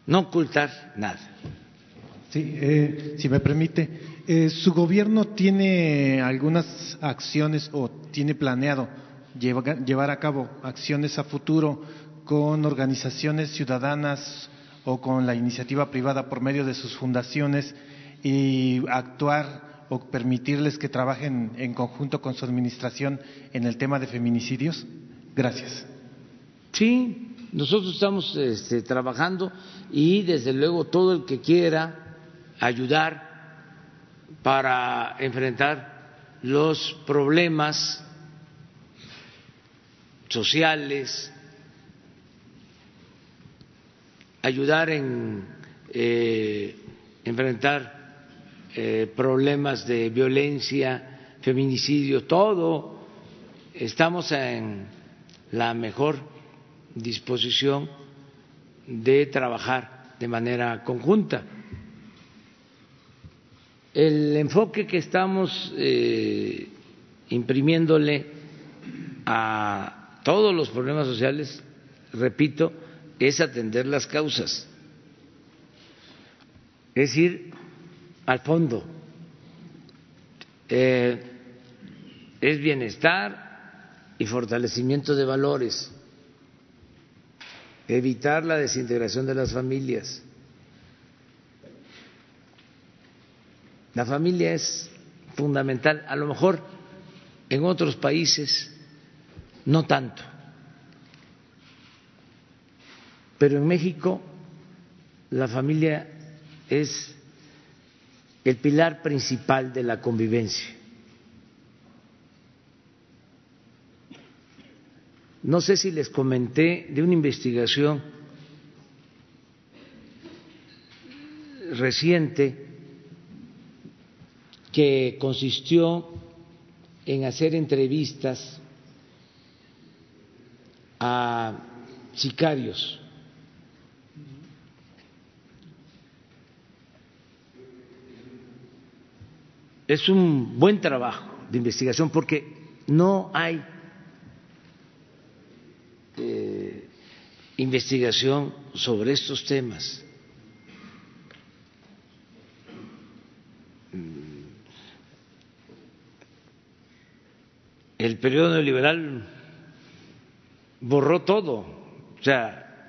no ocultar nada. Sí, eh, si me permite, eh, ¿su gobierno tiene algunas acciones o tiene planeado llevar a cabo acciones a futuro con organizaciones ciudadanas o con la iniciativa privada por medio de sus fundaciones y actuar o permitirles que trabajen en conjunto con su administración en el tema de feminicidios? Gracias. Sí, nosotros estamos este, trabajando y desde luego todo el que quiera ayudar para enfrentar los problemas sociales, ayudar en eh, enfrentar eh, problemas de violencia, feminicidio, todo. Estamos en la mejor disposición de trabajar de manera conjunta. El enfoque que estamos eh, imprimiéndole a todos los problemas sociales, repito, es atender las causas, es ir al fondo. eh, es bienestar y fortalecimiento de valores, evitar la desintegración de las familias. La familia es fundamental, a lo mejor en otros países no tanto, pero en México la familia es el pilar principal de la convivencia. No sé si les comenté de una investigación reciente que consistió en hacer entrevistas a sicarios es un buen trabajo de investigación porque no hay eh, investigación sobre estos temas. El periodo neoliberal borró todo, o sea,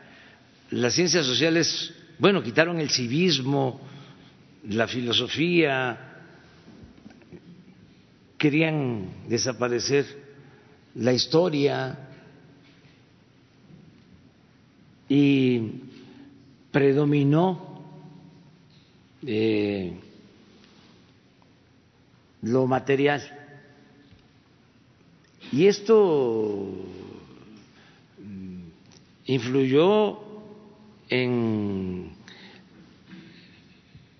las ciencias sociales, bueno, quitaron el civismo, la filosofía, querían desaparecer la historia y predominó eh, lo material. Y esto mm, influyó en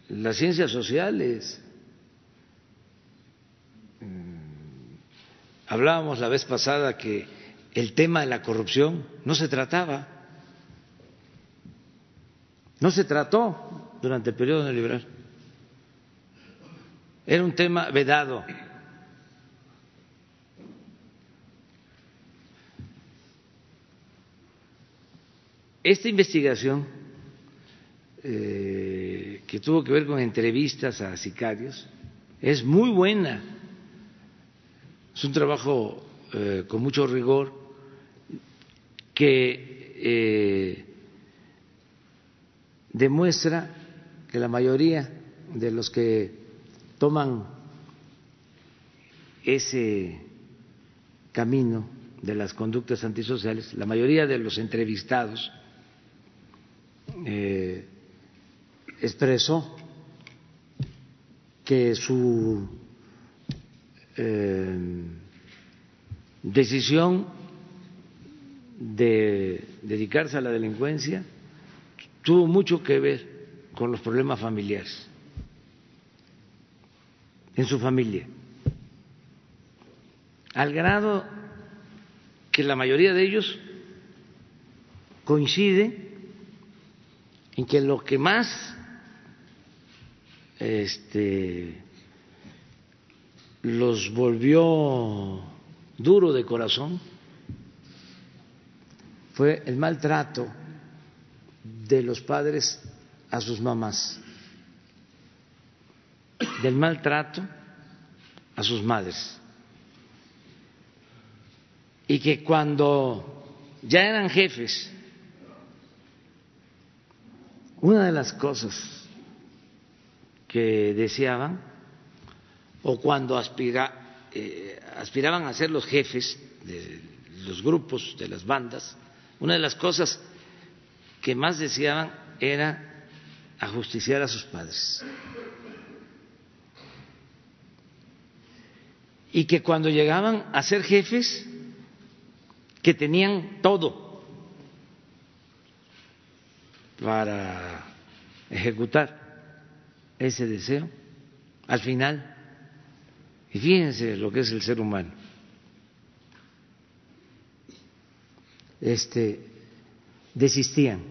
las ciencias sociales, Hablábamos la vez pasada que el tema de la corrupción no se trataba, no se trató durante el periodo neoliberal. Era un tema vedado. Esta investigación, eh, que tuvo que ver con entrevistas a sicarios, es muy buena. Es un trabajo eh, con mucho rigor que eh, demuestra que la mayoría de los que toman ese camino de las conductas antisociales, la mayoría de los entrevistados eh, expresó que su eh, decisión de dedicarse a la delincuencia tuvo mucho que ver con los problemas familiares en su familia, al grado que la mayoría de ellos coincide en que lo que más este, los volvió duro de corazón fue el maltrato de los padres a sus mamás, del maltrato a sus madres. Y que cuando ya eran jefes, una de las cosas que deseaban o cuando eh, aspiraban a ser los jefes de los grupos, de las bandas, una de las cosas que más deseaban era ajusticiar a sus padres. Y que cuando llegaban a ser jefes, que tenían todo para ejecutar ese deseo, al final y fíjense lo que es el ser humano. Este, desistían.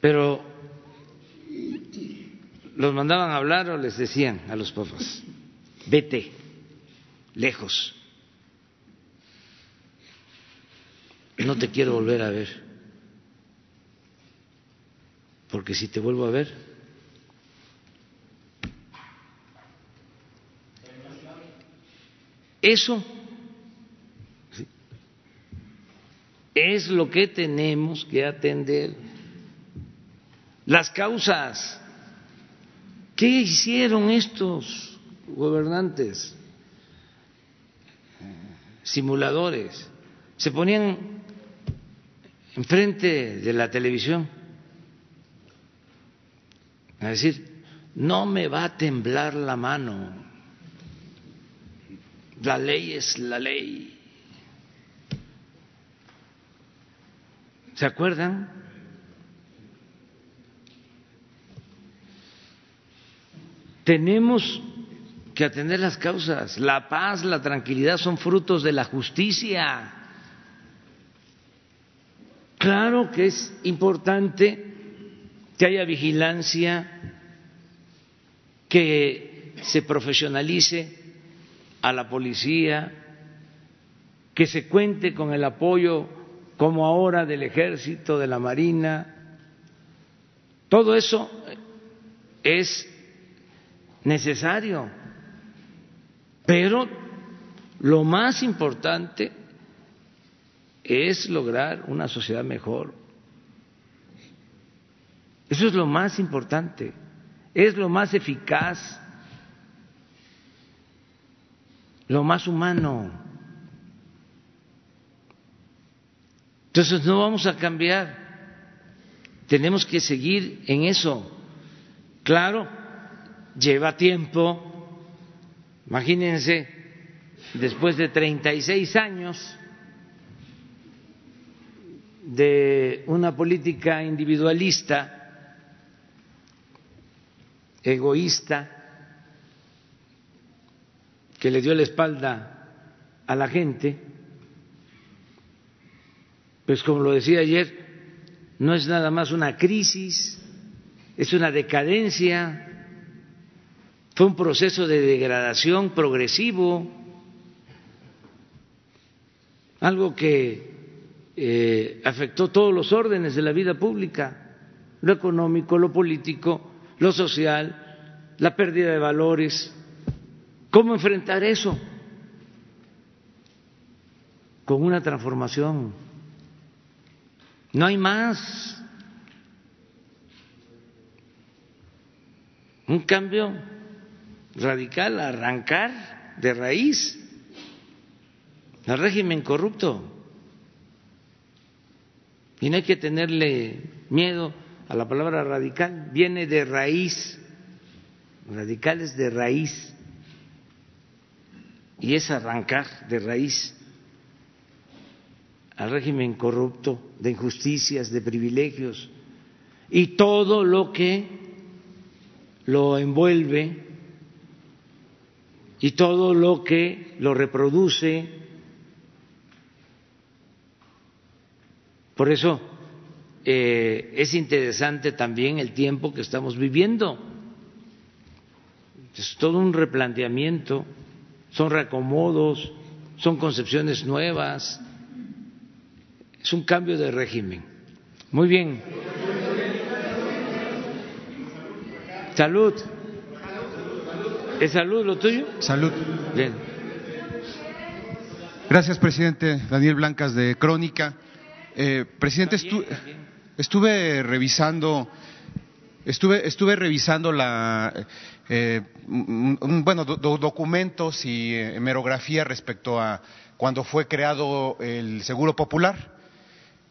Pero los mandaban a hablar o les decían a los papás, vete, lejos, no te quiero volver a ver, porque si te vuelvo a ver... Eso es lo que tenemos que atender. Las causas. ¿Qué hicieron estos gobernantes? Simuladores. Se ponían enfrente de la televisión a decir, no me va a temblar la mano, la ley es la ley. ¿Se acuerdan? Tenemos que atender las causas. La paz, la tranquilidad son frutos de la justicia. Claro que es importante que haya vigilancia, que se profesionalice a la policía, que se cuente con el apoyo como ahora del ejército, de la marina. Todo eso es necesario, pero lo más importante es lograr una sociedad mejor. Eso es lo más importante, es lo más eficaz, lo más humano. Entonces no vamos a cambiar, tenemos que seguir en eso. Claro, lleva tiempo, imagínense, después de 36 años de una política individualista, egoísta que le dio la espalda a la gente, pues como lo decía ayer, no es nada más una crisis, es una decadencia, fue un proceso de degradación progresivo, algo que eh, afectó todos los órdenes de la vida pública, lo económico, lo político, lo social, la pérdida de valores. ¿Cómo enfrentar eso? Con una transformación. No hay más. Un cambio radical, arrancar de raíz al régimen corrupto. Y no hay que tenerle miedo a la palabra radical, viene de raíz, radicales de raíz, y es arrancar de raíz. Al régimen corrupto, de injusticias, de privilegios, y todo lo que lo envuelve. Y todo lo que lo reproduce. Por eso eh, es interesante también el tiempo que estamos viviendo. Es todo un replanteamiento, son reacomodos, son concepciones nuevas, es un cambio de régimen. Muy bien. Salud. ¿Es salud lo tuyo? Salud. Bien. Gracias, presidente. Daniel Blancas de Crónica. Eh, presidente, estuve revisando estuve estuve revisando la eh, bueno documentos y hemerografía respecto a cuando fue creado el seguro popular.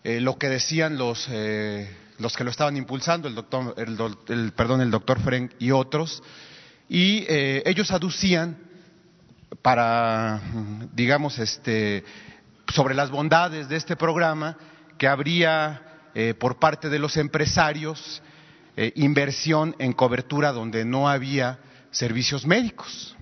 Eh, lo que decían los eh, los que lo estaban impulsando el doctor el, perdón el doctor Frank y otros y ellos aducían para digamos este sobre las bondades de este programa que habría eh, por parte de los empresarios eh, inversión en cobertura donde no había servicios médicos.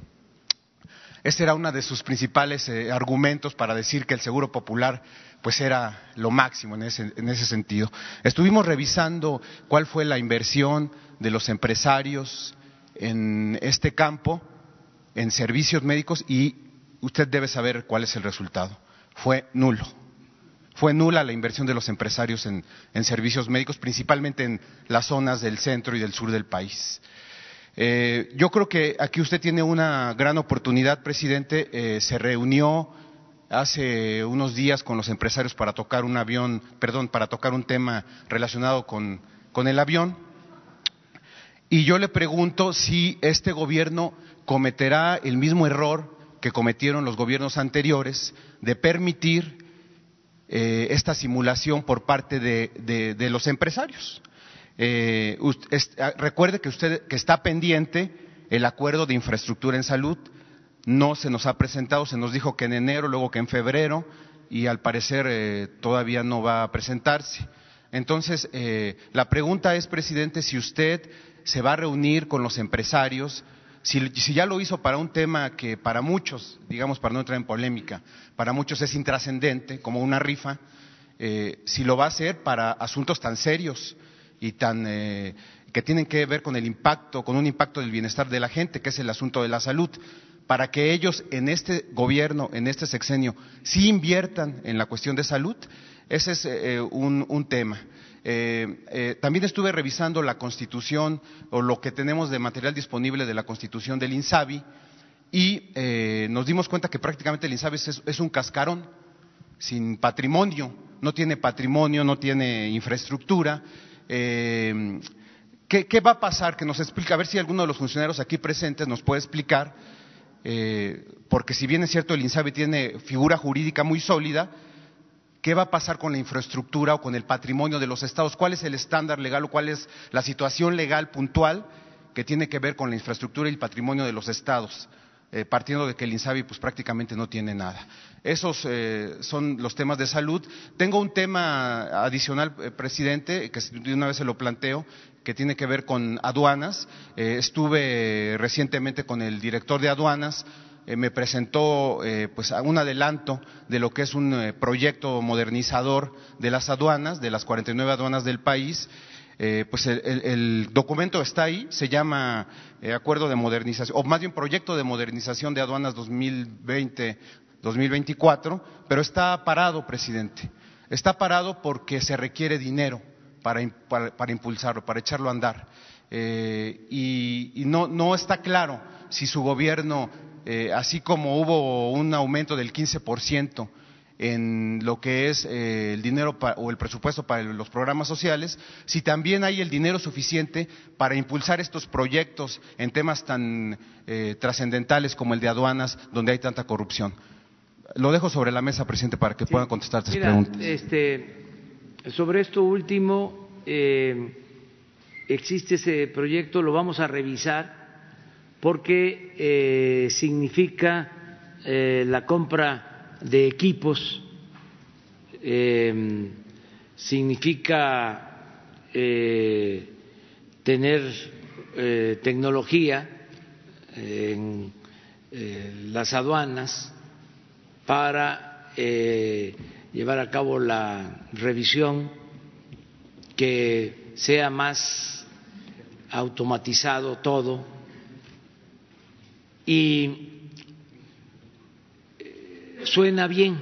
Ese era uno de sus principales eh, argumentos para decir que el seguro popular pues era lo máximo en ese, en ese sentido. Estuvimos revisando cuál fue la inversión de los empresarios en este campo, en servicios médicos, y usted debe saber cuál es el resultado. Fue nulo fue nula la inversión de los empresarios en, servicios médicos, principalmente en las zonas del centro y del sur del país. Eh, yo creo que aquí usted tiene una gran oportunidad, presidente. Eh, se reunió hace unos días con los empresarios para tocar un avión, perdón, para tocar un tema relacionado con, con el avión. Y yo le pregunto si este gobierno cometerá el mismo error que cometieron los gobiernos anteriores de permitir eh, esta simulación por parte de, los empresarios. Eh, ah, recuerde que usted que está pendiente el acuerdo de infraestructura en salud no se nos ha presentado, se nos dijo que en enero, luego que en febrero y al parecer eh, todavía no va a presentarse. Entonces, la pregunta es, presidente, si usted se va a reunir con los empresarios si, ya lo hizo para un tema que para muchos, digamos, para no entrar en polémica, para muchos es intrascendente, como una rifa, eh, si lo va a hacer para asuntos tan serios y tan eh, que tienen que ver con el impacto, con un impacto del bienestar de la gente, que es el asunto de la salud, para que ellos en este gobierno, en este sexenio, sí inviertan en la cuestión de salud, ese es eh, un tema. Eh, eh, también estuve revisando la constitución o lo que tenemos de material disponible de la constitución del INSABI y eh, nos dimos cuenta que prácticamente el INSABI es, un cascarón sin patrimonio, no tiene patrimonio, no tiene infraestructura. ¿qué, ¿qué, va a pasar? Que nos explica, a ver si alguno de los funcionarios aquí presentes nos puede explicar, porque si bien es cierto el INSABI tiene figura jurídica muy sólida, ¿Qué va a pasar con la infraestructura o con el patrimonio de los estados? ¿Cuál es el estándar legal o cuál es la situación legal puntual que tiene que ver con la infraestructura y el patrimonio de los estados? Eh, partiendo de que el INSABI pues prácticamente no tiene nada. Esos eh, son los temas de salud. Tengo un tema adicional, eh, presidente, que de una vez se lo planteo, que tiene que ver con aduanas. estuve recientemente con el director de aduanas eh, me presentó eh, pues un adelanto de lo que es un eh, proyecto modernizador de las aduanas, de las 49 aduanas del país. pues el, documento está ahí, se llama Acuerdo de Modernización, o más bien Proyecto de Modernización de Aduanas 2020-2024, pero está parado, presidente. Está parado porque se requiere dinero para, impulsarlo, para echarlo a andar. y, no, no está claro si su gobierno eh, así como hubo un aumento del 15% en lo que es eh, el dinero o el presupuesto para los programas sociales, si también hay el dinero suficiente para impulsar estos proyectos en temas tan eh, trascendentales como el de aduanas, donde hay tanta corrupción. Lo dejo sobre la mesa, presidente, para que puedan contestar estas preguntas. Este, sobre esto último, existe ese proyecto, lo vamos a revisar porque eh, significa eh, la compra de equipos, em, significa eh, tener tecnología en las aduanas para llevar a cabo la revisión que sea más automatizado todo y eh, suena bien,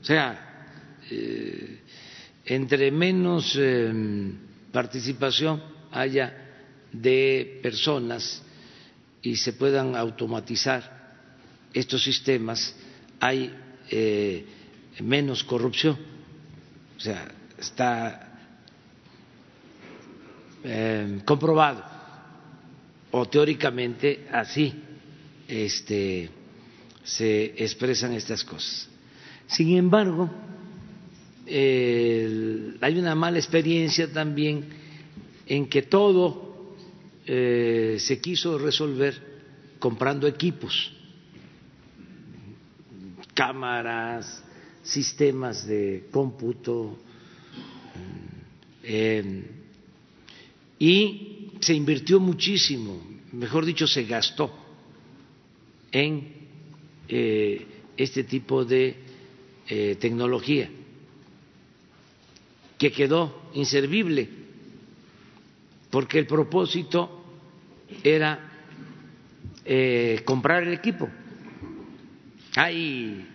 o sea, eh, entre menos em, participación haya de personas y se puedan automatizar estos sistemas, hay eh, menos corrupción. O sea, está em, comprobado, o teóricamente así este, se expresan estas cosas. Sin embargo, hay una mala experiencia también en que todo eh, se quiso resolver comprando equipos, cámaras, sistemas de cómputo, eh, y se invirtió muchísimo, mejor dicho, se gastó en eh, este tipo de eh, tecnología, que quedó inservible, porque el propósito era eh, comprar el equipo. Hay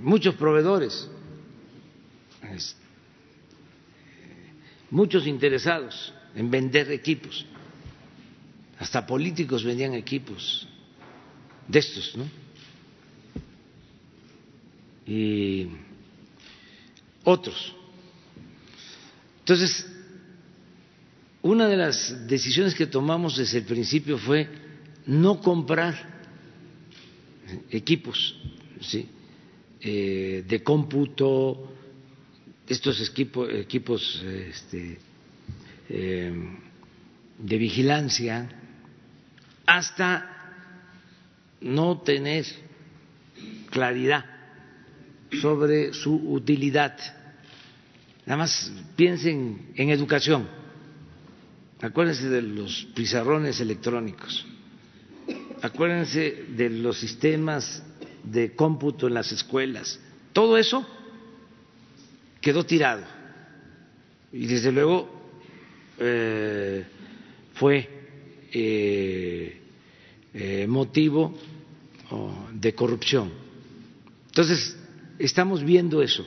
muchos proveedores, muchos interesados en vender equipos hasta políticos vendían equipos de estos, ¿no? Y otros. Entonces, una de las decisiones que tomamos desde el principio fue no comprar equipos. Eh, de cómputo, estos equipos, equipos este, eh, de vigilancia, hasta no tener claridad sobre su utilidad. Nada más piensen en educación. Acuérdense de los pizarrones electrónicos. Acuérdense de los sistemas de cómputo en las escuelas. Todo eso quedó tirado. Y desde luego eh, fue eh, eh, motivo de corrupción. Entonces, estamos viendo eso.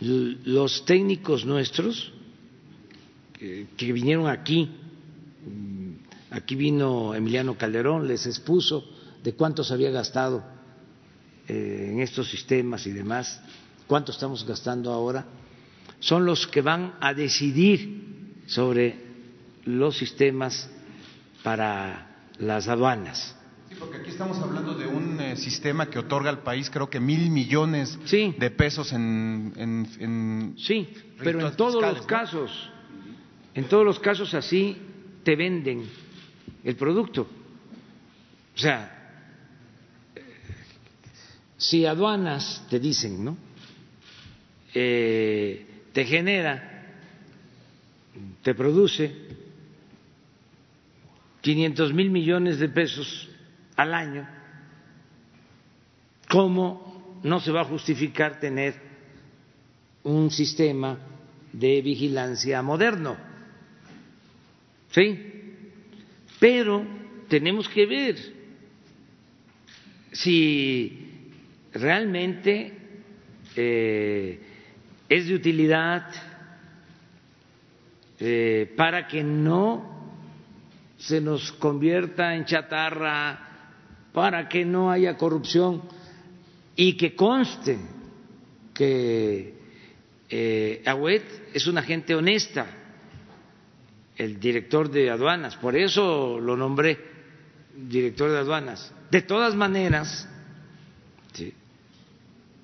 Los técnicos nuestros que vinieron aquí, aquí vino Emiliano Calderón, les expuso de cuánto se había gastado en estos sistemas y demás, cuánto estamos gastando ahora, son los que van a decidir sobre los sistemas para las aduanas. Porque aquí estamos hablando de un eh, sistema que otorga al país creo que mil millones de pesos en, en, sí, pero en todos los casos, en todos los casos así te venden el producto. O sea, si aduanas te dicen, ¿no? Eh, te genera, te produce 500 mil millones de pesos al año, ¿cómo no se va a justificar tener un sistema de vigilancia moderno? ¿Sí? Pero tenemos que ver si realmente eh, es de utilidad eh, para que no se nos convierta en chatarra, para que no haya corrupción y que conste que eh, es una gente honesta, el director de aduanas, por eso lo nombré director de aduanas. De todas maneras,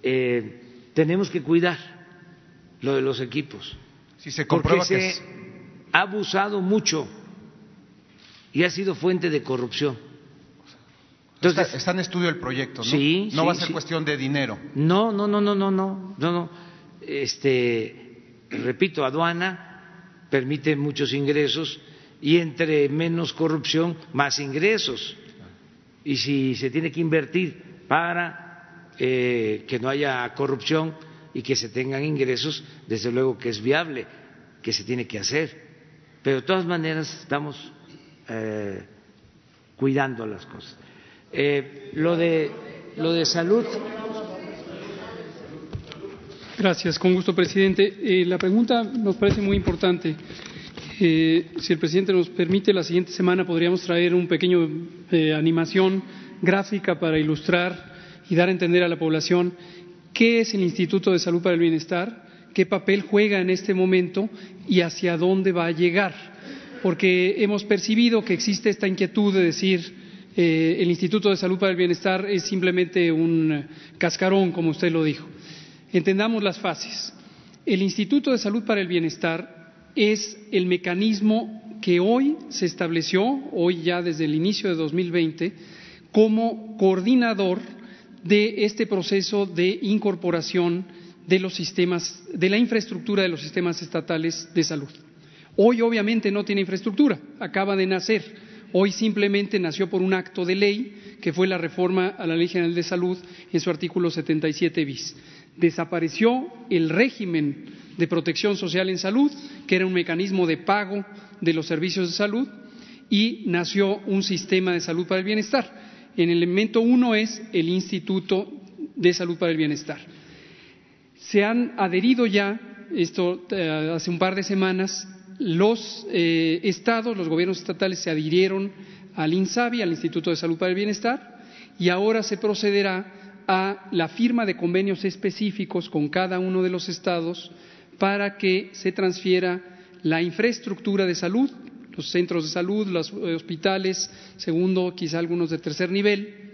eh, tenemos que cuidar lo de los equipos. Si se porque se ha abusado mucho y ha sido fuente de corrupción. Entonces, está, en estudio el proyecto, ¿no? Sí, no va a ser cuestión de dinero. No, no, no, no, no, no, no, no. Este, repito, aduana permite muchos ingresos y entre menos corrupción, más ingresos. Y si se tiene que invertir para eh, que no haya corrupción y que se tengan ingresos, desde luego que es viable, que se tiene que hacer. Pero de todas maneras estamos eh, cuidando las cosas. Eh, lo, de, lo de salud. Gracias, con gusto, presidente. la pregunta nos parece muy importante. si el presidente nos permite, la siguiente semana podríamos traer un pequeño animación gráfica para ilustrar y dar a entender a la población qué es el Instituto de Salud para el Bienestar, qué papel juega en este momento y hacia dónde va a llegar. Porque hemos percibido que existe esta inquietud de decir eh, el Instituto de Salud para el Bienestar es simplemente un cascarón, como usted lo dijo. Entendamos las fases. El Instituto de Salud para el Bienestar es el mecanismo que hoy se estableció, hoy ya desde el inicio de 2020, como coordinador de este proceso de incorporación de los sistemas, de la infraestructura de los sistemas estatales de salud. Hoy obviamente no tiene infraestructura, acaba de nacer. Hoy simplemente nació por un acto de ley que fue la reforma a la Ley General de Salud en su artículo 77 bis. Desapareció el régimen de protección social en salud, que era un mecanismo de pago de los servicios de salud, y nació un sistema de salud para el bienestar en el elemento uno es el Instituto de Salud para el Bienestar. Se han adherido ya, esto eh, hace un par de semanas, los eh, estados, los gobiernos estatales se adhirieron al INSABI, al Instituto de Salud para el Bienestar, y ahora se procederá a la firma de convenios específicos con cada uno de los estados para que se transfiera la infraestructura de salud, los centros de salud, los hospitales, segundo, quizá algunos de tercer nivel,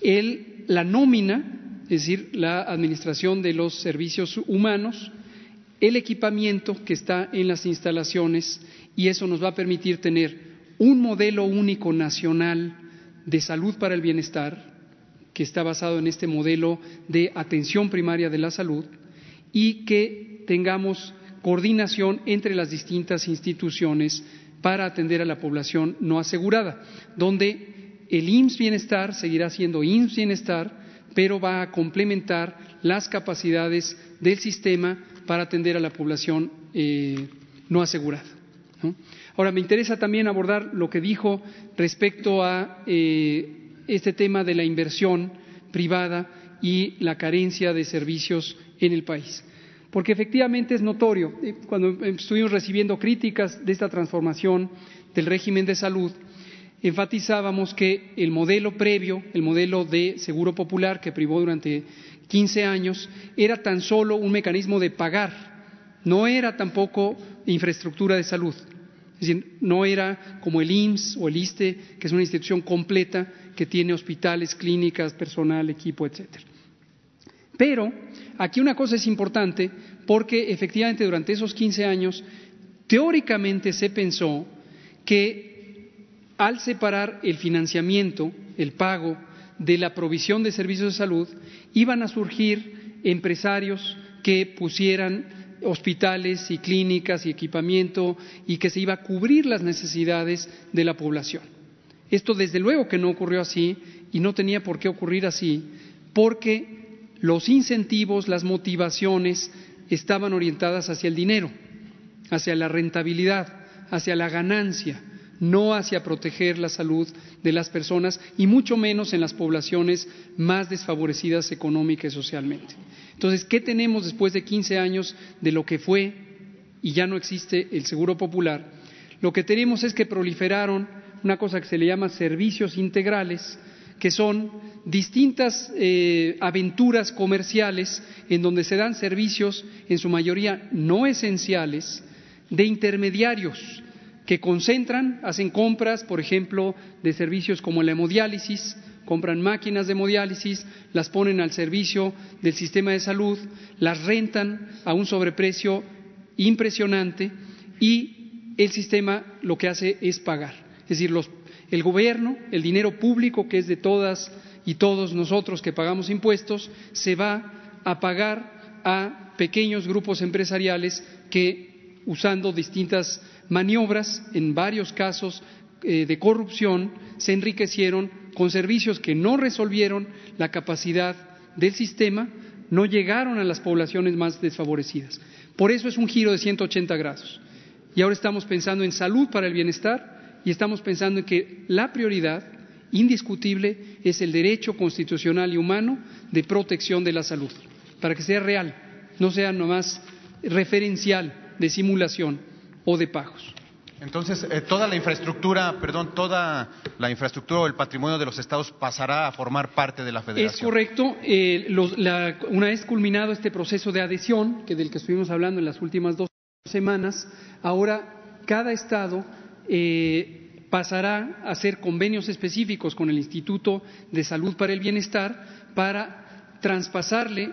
el, la nómina, es decir, la administración de los servicios humanos, el equipamiento que está en las instalaciones y eso nos va a permitir tener un modelo único nacional de salud para el bienestar que está basado en este modelo de atención primaria de la salud y que tengamos coordinación entre las distintas instituciones para atender a la población no asegurada, donde el IMSS Bienestar seguirá siendo IMSS Bienestar, pero va a complementar las capacidades del sistema para atender a la población eh, no asegurada. Ahora, me interesa también abordar lo que dijo respecto a eh, este tema de la inversión privada y la carencia de servicios en el país. Porque efectivamente es notorio, eh, cuando estuvimos recibiendo críticas de esta transformación del régimen de salud, enfatizábamos que el modelo previo, el modelo de seguro popular que privó durante 15 años, era tan solo un mecanismo de pagar, no era tampoco infraestructura de salud. Es decir, no era como el IMSS o el ISTE, que es una institución completa que tiene hospitales, clínicas, personal, equipo, etcétera. Pero aquí una cosa es importante porque efectivamente durante esos 15 años teóricamente se pensó que al separar el financiamiento, el pago de la provisión de servicios de salud, iban a surgir empresarios que pusieran hospitales y clínicas y equipamiento y que se iba a cubrir las necesidades de la población. Esto desde luego que no ocurrió así y no tenía por qué ocurrir así, porque los incentivos, las motivaciones estaban orientadas hacia el dinero, hacia la rentabilidad, hacia la ganancia, no hacia proteger la salud de las personas y mucho menos en las poblaciones más desfavorecidas económica y socialmente. Entonces, ¿qué tenemos después de 15 años de lo que fue y ya no existe el seguro popular? Lo que tenemos es que proliferaron una cosa que se le llama servicios integrales, que son distintas eh, aventuras comerciales en donde se dan servicios, en su mayoría no esenciales, de intermediarios que concentran, hacen compras, por ejemplo, de servicios como la hemodiálisis, compran máquinas de hemodiálisis, las ponen al servicio del sistema de salud, las rentan a un sobreprecio impresionante y el sistema lo que hace es pagar. Es decir, el gobierno, el dinero público que es de todas y todos nosotros que pagamos impuestos, se va a pagar a pequeños grupos empresariales que, usando distintas maniobras, en varios casos eh, de corrupción, se enriquecieron con servicios que no resolvieron la capacidad del sistema, no llegaron a las poblaciones más desfavorecidas. Por eso es un giro de 180 grados. Y ahora estamos pensando en salud para el bienestar y estamos pensando en que la prioridad indiscutible es el derecho constitucional y humano de protección de la salud, para que sea real, no sea nomás referencial de simulación o de pagos. Entonces, eh, toda la infraestructura, perdón, toda la infraestructura o el patrimonio de los estados pasará a formar parte de la federación. Es correcto. Eh, una vez culminado este proceso de adhesión, que del que estuvimos hablando en las últimas dos semanas, ahora cada estado eh, pasará a hacer convenios específicos con el Instituto de Salud para el Bienestar para traspasarle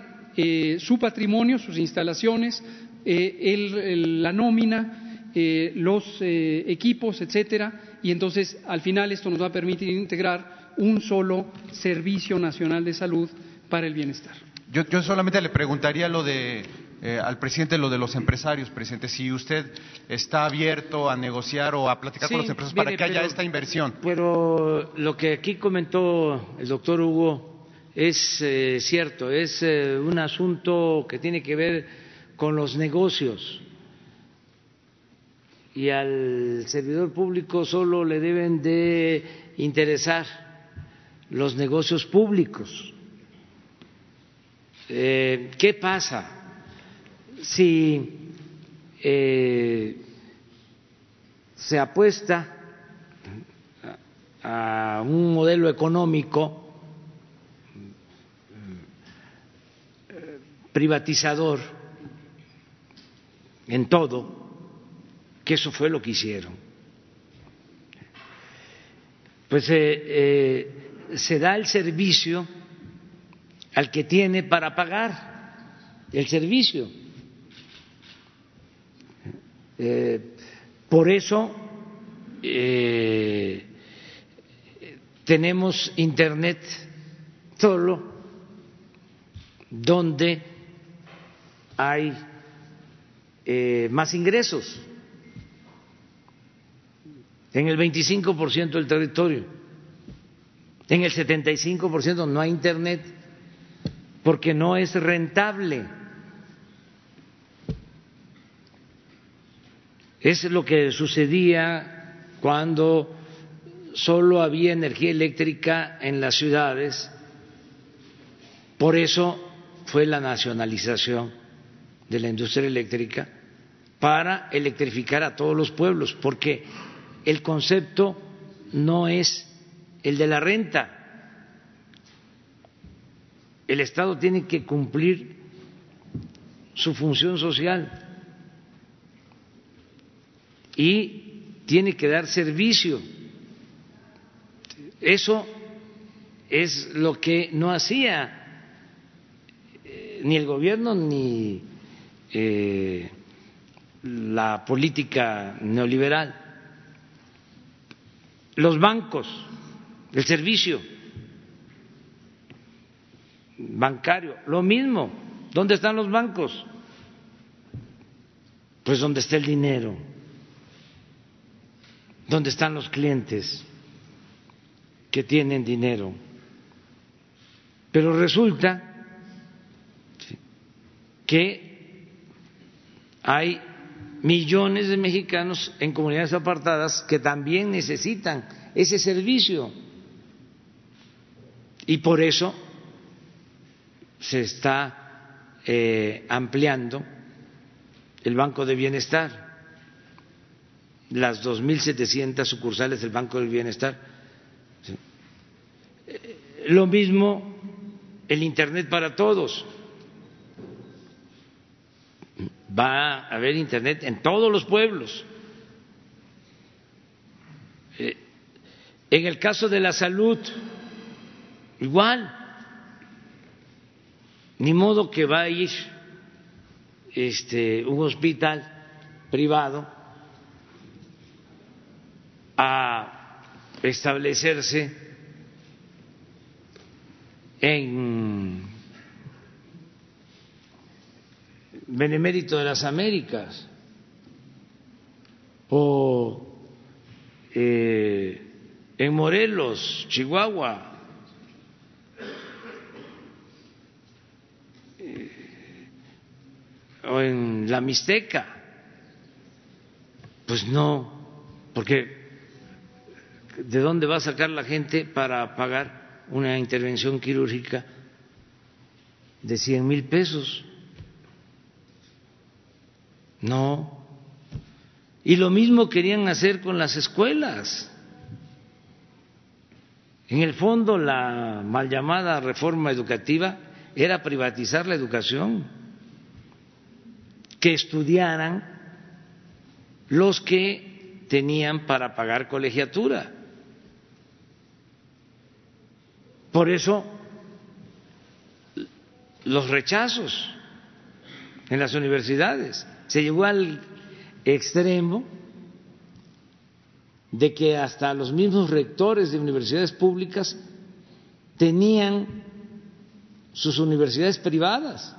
su patrimonio, sus instalaciones, la nómina, eh, los eh, equipos, etcétera, y entonces al final esto nos va a permitir integrar un solo servicio nacional de salud para el bienestar. Yo, solamente le preguntaría lo de eh, al presidente lo de los empresarios, presidente, si usted está abierto a negociar o a platicar con los empresarios para que haya esta inversión. Pero lo que aquí comentó el doctor Hugo es cierto, es un asunto que tiene que ver con los negocios y al servidor público solo le deben de interesar los negocios públicos. Eh, ¿Qué pasa si eh, se apuesta a un modelo económico privatizador en todo, que eso fue lo que hicieron. Pues eh, eh, se da el servicio al que tiene para pagar el servicio. Eh, por eso tenemos Internet solo donde hay más ingresos en el 25% del territorio. En el 75% no hay internet porque no es rentable. Es lo que sucedía cuando solo había energía eléctrica en las ciudades. Por eso fue la nacionalización de la industria eléctrica para electrificar a todos los pueblos, porque el concepto no es el de la renta. El Estado tiene que cumplir su función social y tiene que dar servicio. Eso es lo que no hacía eh, ni el gobierno ni eh, la política neoliberal, los bancos, el servicio bancario, lo mismo. ¿Dónde están los bancos? Pues donde está el dinero, donde están los clientes que tienen dinero. Pero resulta que hay millones de mexicanos en comunidades apartadas que también necesitan ese servicio. Y por eso se está eh, ampliando el Banco de Bienestar, las 2.700 sucursales del Banco del Bienestar. Eh, lo mismo el Internet para todos va a haber Internet en todos los pueblos. Eh, en el caso de la salud, igual, ni modo que va a ir este, un hospital privado a establecerse en Benemérito de las Américas o eh, en Morelos, Chihuahua, eh, o en la Mixteca. Pues no, porque ¿de dónde va a sacar la gente para pagar una intervención quirúrgica de cien mil pesos? No. Y lo mismo querían hacer con las escuelas. En el fondo, la mal llamada reforma educativa era privatizar la educación, que estudiaran los que tenían para pagar colegiatura. Por eso, los rechazos en las universidades se llegó al extremo de que hasta los mismos rectores de universidades públicas tenían sus universidades privadas,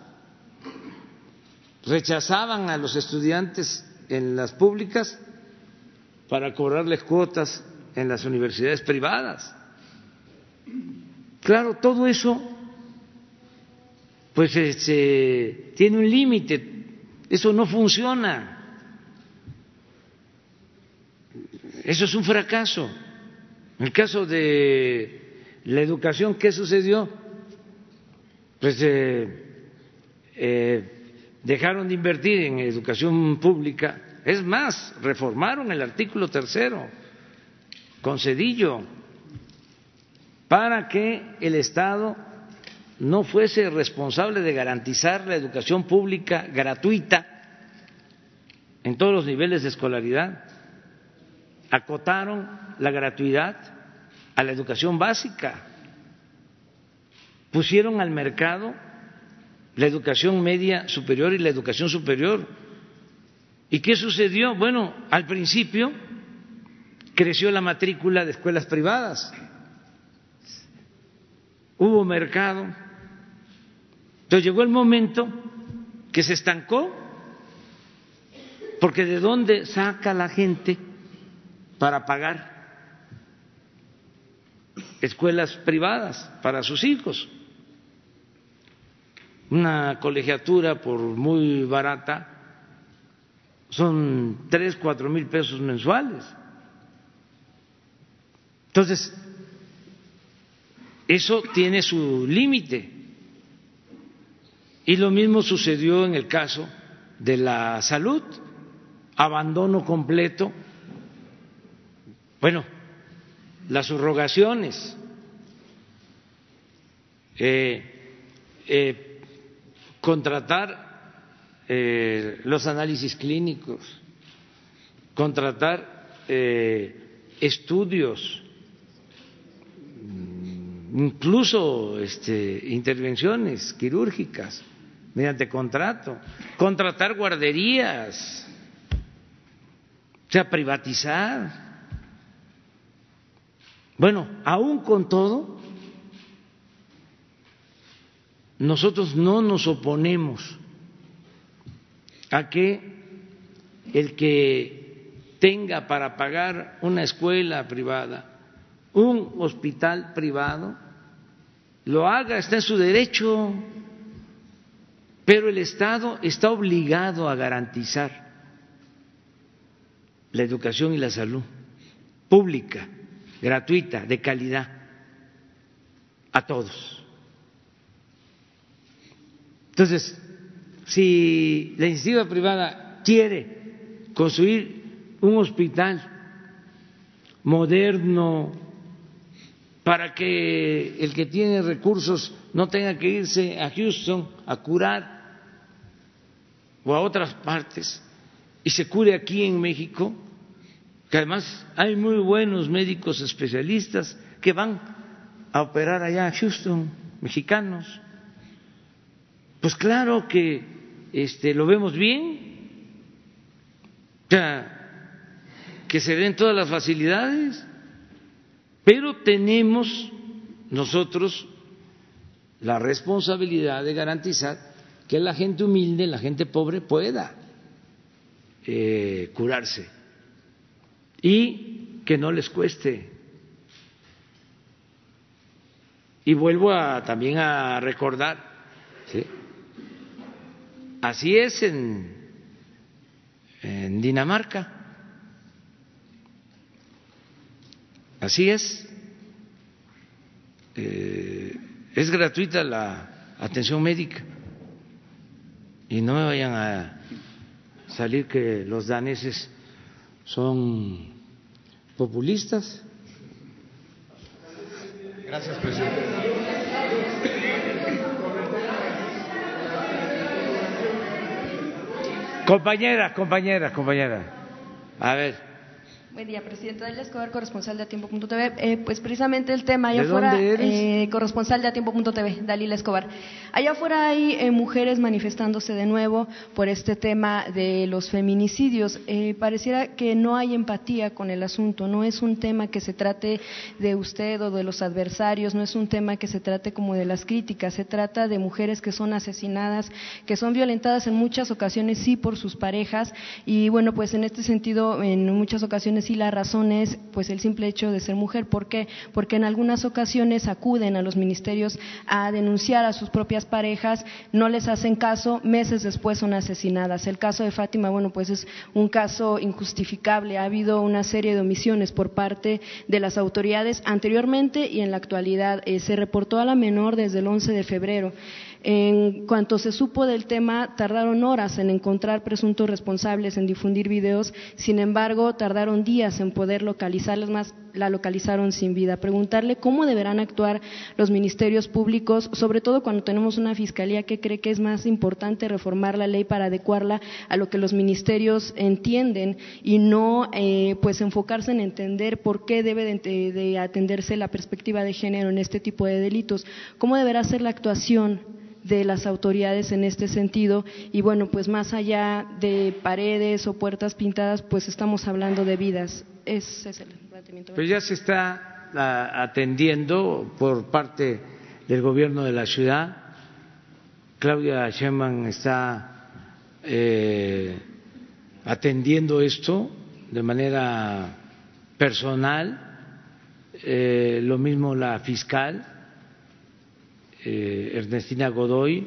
rechazaban a los estudiantes en las públicas para cobrarles cuotas en las universidades privadas. Claro, todo eso pues este, tiene un límite, eso no funciona. Eso es un fracaso. En el caso de la educación, ¿qué sucedió? Pues eh, eh, dejaron de invertir en educación pública Es más, reformaron el artículo tercero con Cedillo para que el Estado no fuese responsable de garantizar la educación pública gratuita en todos los niveles de escolaridad. Acotaron la gratuidad a la educación básica. Pusieron al mercado la educación media superior y la educación superior. ¿Y qué sucedió? Bueno, al principio creció la matrícula de escuelas privadas, hubo mercado, entonces llegó el momento que se estancó, porque ¿de dónde saca la gente para pagar escuelas privadas para sus hijos? una colegiatura por muy barata son tres, cuatro mil pesos mensuales. Entonces, eso tiene su límite. Y lo mismo sucedió en el caso de la salud, abandono completo. Bueno, las subrogaciones, eh, eh, contratar eh, los análisis clínicos, contratar estudios, mm, incluso este, intervenciones quirúrgicas mediante contrato, contratar guarderías, o sea, privatizar. Bueno, aún con todo, nosotros no nos oponemos a que el que tenga para pagar una escuela privada, un hospital privado, lo haga, está en su derecho, pero el Estado está obligado a garantizar la educación y la salud pública, gratuita, de calidad, a todos. Entonces, si la iniciativa privada quiere construir un hospital moderno para que el que tiene recursos no tenga que irse a Houston a curar o a otras partes y se cure aquí en México, que además hay muy buenos médicos especialistas que van a operar allá a Houston, mexicanos. Pues claro que este, lo vemos bien, que se den todas las facilidades, pero tenemos nosotros la responsabilidad de garantizar que la gente humilde, la gente pobre pueda eh, curarse y que no les cueste. Y vuelvo a, también a recordar, ¿sí? Así es en, Dinamarca. Así es. Eh, es gratuita la atención médica. Y no me vayan a salir que los daneses son populistas. Gracias, presidente. Compañera, compañera, compañera. A ver. Buen día, presidente Dalia Escobar, corresponsal de Atiempo.tv. Eh, pues precisamente el tema allá afuera, eh, corresponsal de Atiempo.tv, Dalila Escobar. Allá afuera hay eh, mujeres manifestándose de nuevo por este tema de los feminicidios. Eh, pareciera que no hay empatía con el asunto, no es un tema que se trate de usted o de los adversarios, no es un tema que se trate como de las críticas, se trata de mujeres que son asesinadas, que son violentadas en muchas ocasiones sí por sus parejas y bueno, pues en este sentido en muchas ocasiones y la razón es pues el simple hecho de ser mujer. ¿Por qué? Porque en algunas ocasiones acuden a los ministerios a denunciar a sus propias parejas, no les hacen caso, meses después son asesinadas. El caso de Fátima, bueno, pues es un caso injustificable. Ha habido una serie de omisiones por parte de las autoridades anteriormente y en la actualidad. Eh, se reportó a la menor desde el 11 de febrero. En cuanto se supo del tema, tardaron horas en encontrar presuntos responsables, en difundir videos, sin embargo, tardaron días en poder localizarlas más, la localizaron sin vida. Preguntarle cómo deberán actuar los ministerios públicos, sobre todo cuando tenemos una fiscalía que cree que es más importante reformar la ley para adecuarla a lo que los ministerios entienden y no eh, pues enfocarse en entender por qué debe de, de atenderse la perspectiva de género en este tipo de delitos. ¿Cómo deberá ser la actuación? De las autoridades en este sentido y bueno, pues más allá de paredes o puertas pintadas, pues estamos hablando de vidas. Ese es el planteamiento. Pues ya se está ah, atendiendo por parte del gobierno de la ciudad. Claudia Sheinbaum está eh, atendiendo esto de manera personal, eh, lo mismo la fiscal eh, Ernestina Godoy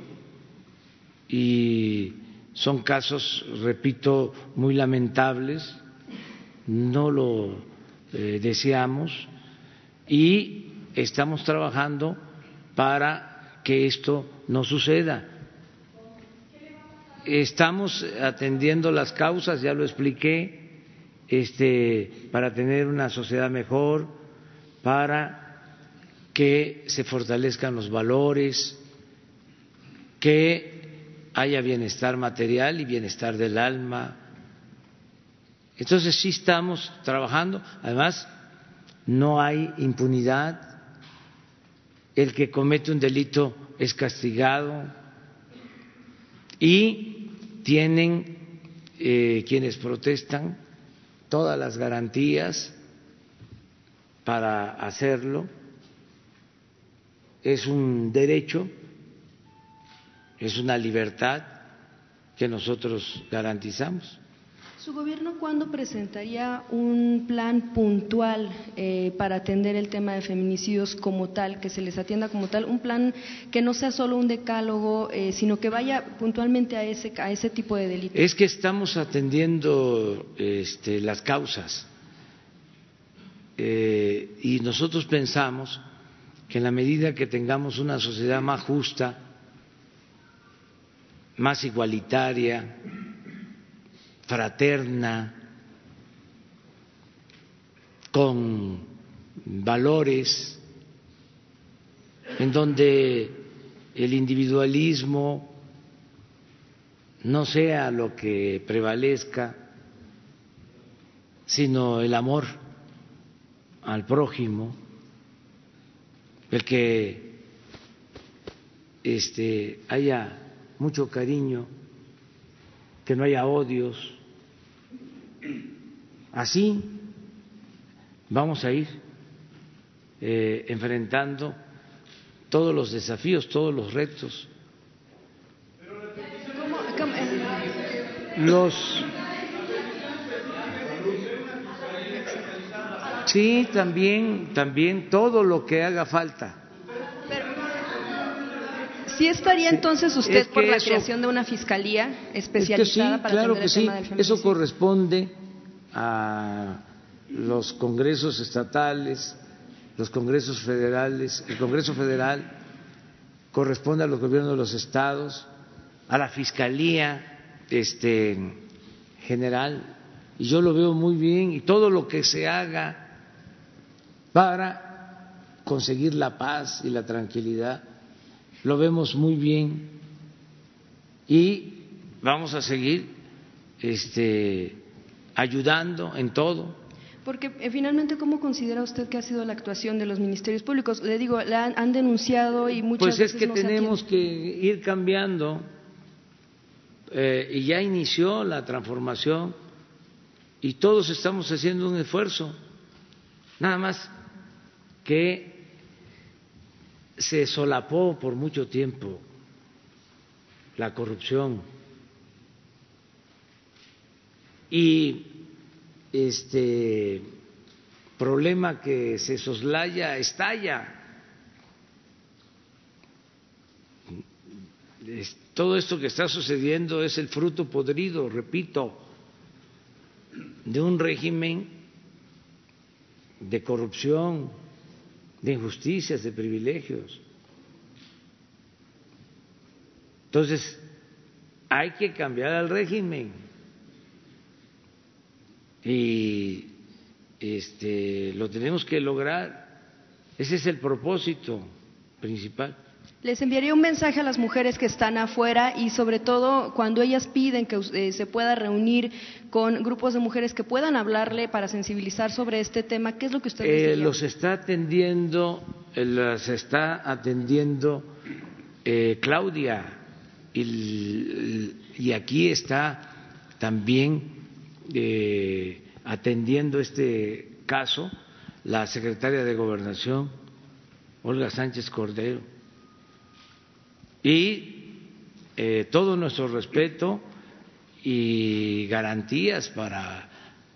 y son casos, repito, muy lamentables, no lo eh, deseamos y estamos trabajando para que esto no suceda. Estamos atendiendo las causas, ya lo expliqué, este, para tener una sociedad mejor, para que se fortalezcan los valores, que haya bienestar material y bienestar del alma. Entonces sí estamos trabajando, además no hay impunidad, el que comete un delito es castigado. Y tienen eh, quienes protestan todas las garantías para hacerlo es un derecho, es una libertad que nosotros garantizamos. ¿Su gobierno cuándo presentaría un plan puntual eh, para atender el tema de feminicidios como tal, que se les atienda como tal? Un plan que no sea solo un decálogo, eh, sino que vaya puntualmente a ese, a ese tipo de delitos. Es que estamos atendiendo este, las causas eh, y nosotros pensamos que en la medida que tengamos una sociedad más justa, más igualitaria, fraterna, con valores, en donde el individualismo no sea lo que prevalezca, sino el amor al prójimo, el que este, haya mucho cariño, que no haya odios. Así vamos a ir eh, enfrentando todos los desafíos, todos los retos. Los Sí, también, también todo lo que haga falta. Pero, ¿Sí estaría entonces usted por la creación de una fiscalía especializada para claro que el tema sí. Eso corresponde a los congresos estatales, los congresos federales, el Congreso Federal corresponde a los gobiernos de los estados, a la fiscalía este general y yo lo veo muy bien y todo lo que se haga para conseguir la paz y la tranquilidad. Lo vemos muy bien y vamos a seguir este, ayudando en todo. Porque eh, finalmente, ¿cómo considera usted que ha sido la actuación de los ministerios públicos? Le digo, la han, denunciado y muchas veces. Pues es que tenemos que ir cambiando eh, y ya inició la transformación y todos estamos haciendo un esfuerzo. Nada más que se solapó por mucho tiempo la corrupción y este problema que se soslaya estalla. Todo esto que está sucediendo es el fruto podrido, repito, de un régimen de corrupción, de injusticias, de privilegios. Entonces, hay que cambiar al régimen. Y este, lo tenemos que lograr. Ese es el propósito principal. Les enviaría un mensaje a las mujeres que están afuera y sobre todo cuando ellas piden que eh, se pueda reunir con grupos de mujeres que puedan hablarle para sensibilizar sobre este tema, ¿qué es lo que usted eh, Los está atendiendo, eh, las está atendiendo eh, Claudia. Y, y, aquí está también atendiendo este caso la secretaria de Gobernación, Olga Sánchez Cordero y eh, todo nuestro respeto y garantías para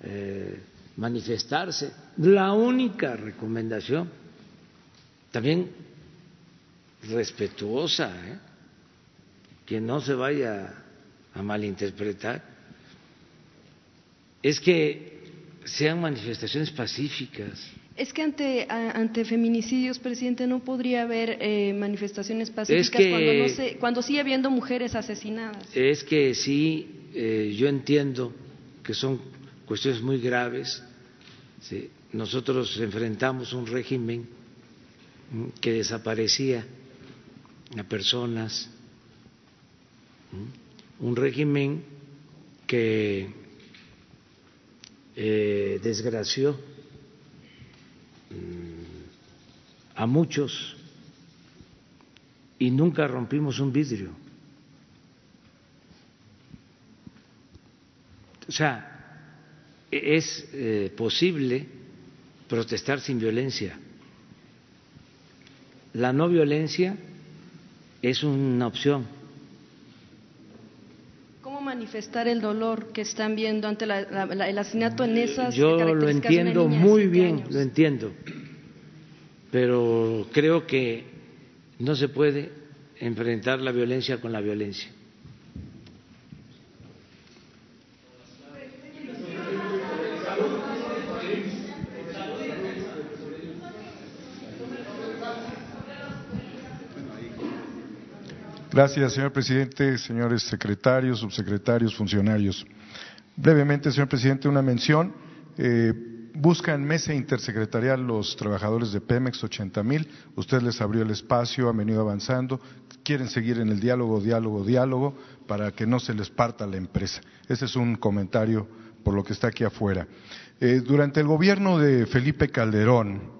eh, manifestarse. La única recomendación, también respetuosa, ¿eh? que no se vaya a malinterpretar, es que sean manifestaciones pacíficas es que ante, ante feminicidios, presidente, no podría haber eh, manifestaciones pacíficas cuando, no cuando sigue habiendo mujeres asesinadas. Es que sí, eh, yo entiendo que son cuestiones muy graves. Nosotros enfrentamos un régimen mm, que desaparecía a personas, mm, un régimen que eh, desgració a muchos y nunca rompimos un vidrio. O sea, es eh, posible protestar sin violencia. La no violencia es una opción. ¿Cómo manifestar el dolor que están viendo ante el asesinato en esas Yo lo entiendo muy bien, lo entiendo pero creo que no se puede enfrentar la violencia con la violencia. Gracias, señor presidente, señores secretarios, subsecretarios, funcionarios. Brevemente, señor presidente, una mención. Eh, buscan mesa intersecretarial los trabajadores de Pemex, 80 mil. Usted les abrió el espacio, han venido avanzando. Quieren seguir en el diálogo, diálogo, diálogo, para que no se les parta la empresa. Ese es un comentario por lo que está aquí afuera. Eh, durante el gobierno de Felipe Calderón,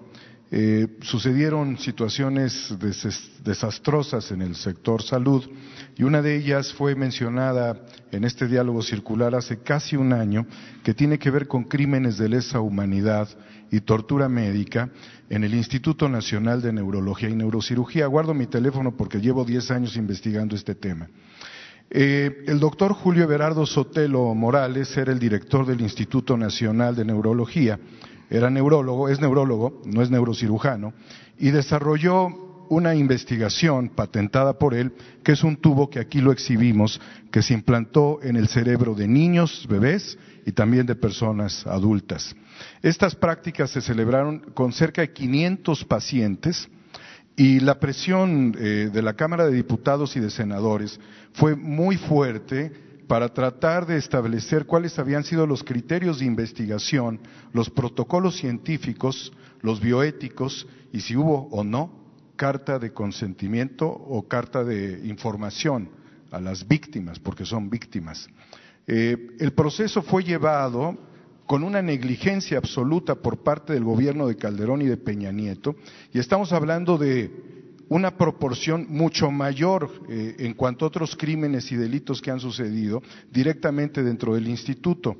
eh, sucedieron situaciones desastrosas en el sector salud y una de ellas fue mencionada en este diálogo circular hace casi un año que tiene que ver con crímenes de lesa humanidad y tortura médica en el Instituto Nacional de Neurología y Neurocirugía. Guardo mi teléfono porque llevo 10 años investigando este tema. Eh, el doctor Julio Everardo Sotelo Morales era el director del Instituto Nacional de Neurología era neurólogo, es neurólogo, no es neurocirujano, y desarrolló una investigación patentada por él, que es un tubo que aquí lo exhibimos, que se implantó en el cerebro de niños, bebés y también de personas adultas. Estas prácticas se celebraron con cerca de 500 pacientes y la presión eh, de la Cámara de Diputados y de Senadores fue muy fuerte para tratar de establecer cuáles habían sido los criterios de investigación, los protocolos científicos, los bioéticos y si hubo o no carta de consentimiento o carta de información a las víctimas, porque son víctimas. Eh, el proceso fue llevado con una negligencia absoluta por parte del gobierno de Calderón y de Peña Nieto, y estamos hablando de una proporción mucho mayor eh, en cuanto a otros crímenes y delitos que han sucedido directamente dentro del instituto.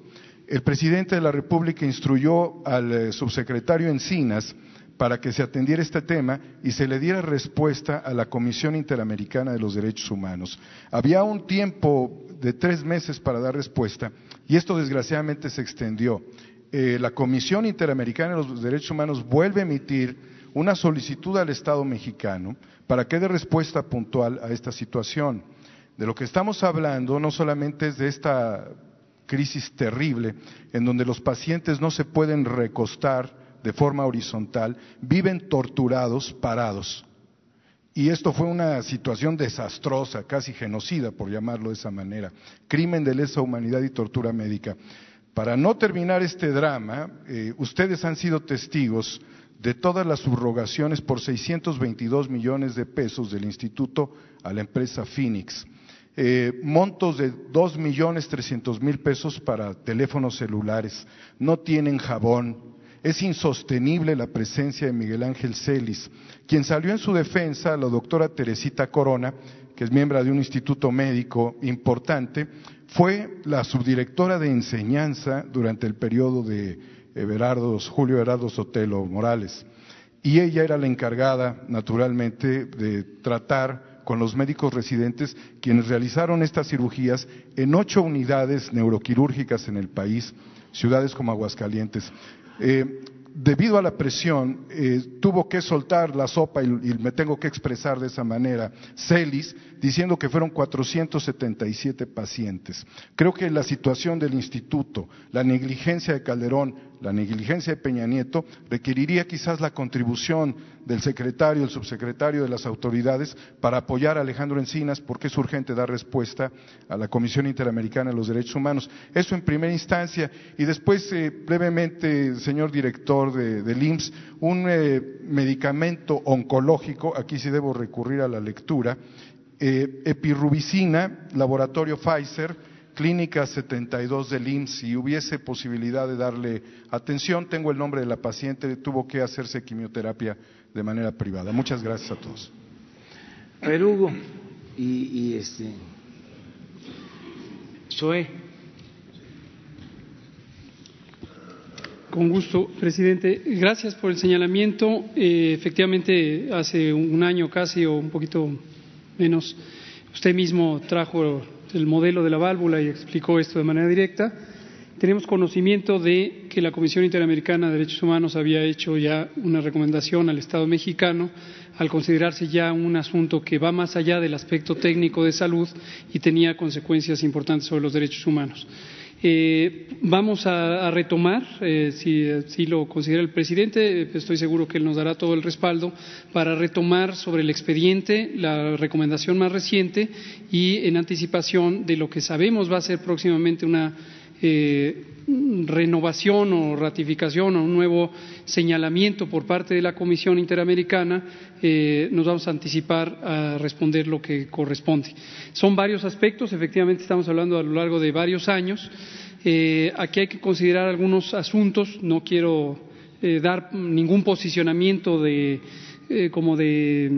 El presidente de la República instruyó al eh, subsecretario Encinas para que se atendiera este tema y se le diera respuesta a la Comisión Interamericana de los Derechos Humanos. Había un tiempo de tres meses para dar respuesta y esto desgraciadamente se extendió. eh, la Comisión Interamericana de los Derechos Humanos vuelve a emitir una solicitud al Estado mexicano para que dé respuesta puntual a esta situación. De lo que estamos hablando no solamente es de esta crisis terrible en donde los pacientes no se pueden recostar de forma horizontal, viven torturados, parados. Y esto fue una situación desastrosa, casi genocida, por llamarlo de esa manera, crimen de lesa humanidad y tortura médica. Para no terminar este drama, eh, ustedes han sido testigos de todas las subrogaciones por 622 millones de pesos del instituto a la empresa Phoenix. Eh, montos de dos millones trescientos mil pesos para teléfonos celulares. No tienen jabón, es insostenible la presencia de Miguel Ángel Celis, quien salió en su defensa, la doctora Teresita Corona, que es miembro de un instituto médico importante, fue la subdirectora de enseñanza durante el periodo de Julio Everardo Sotelo Morales. Y ella era la encargada, naturalmente, de tratar con los médicos residentes quienes realizaron estas cirugías en ocho unidades neuroquirúrgicas en el país, ciudades como Aguascalientes. Eh, debido a la presión, eh, tuvo que soltar la sopa y, me tengo que expresar de esa manera, Celis, diciendo que fueron 477 pacientes. Creo que la situación del instituto, la negligencia de Calderón, la negligencia de Peña Nieto, requeriría quizás la contribución del secretario, el subsecretario de las autoridades para apoyar a Alejandro Encinas porque es urgente dar respuesta a la Comisión Interamericana de los Derechos Humanos. Eso en primera instancia. Y después, eh, brevemente, señor director de, del IMSS, un eh, medicamento oncológico, aquí sí debo recurrir a la lectura, eh, epirubicina, laboratorio Pfizer, clínica 72 del IMSS, si hubiese posibilidad de darle atención, tengo el nombre de la paciente, tuvo que hacerse quimioterapia de manera privada. Muchas gracias a todos. A ver, Hugo, y, y este. Con gusto, presidente. Gracias por el señalamiento. Eh, efectivamente, hace un año casi o un poquito menos, usted mismo trajo el modelo de la válvula y explicó esto de manera directa. Tenemos conocimiento de que la Comisión Interamericana de Derechos Humanos había hecho ya una recomendación al Estado mexicano al considerarse ya un asunto que va más allá del aspecto técnico de salud y tenía consecuencias importantes sobre los derechos humanos. Eh, vamos a, retomar, eh, si, lo considera el presidente, eh, estoy seguro que él nos dará todo el respaldo para retomar sobre el expediente la recomendación más reciente y en anticipación de lo que sabemos va a ser próximamente una renovación o ratificación o un nuevo señalamiento por parte de la Comisión Interamericana, nos vamos a anticipar a responder lo que corresponde. Son varios aspectos, efectivamente estamos hablando a lo largo de varios años. Eh, aquí hay que considerar algunos asuntos, no quiero eh, dar ningún posicionamiento de, eh, como de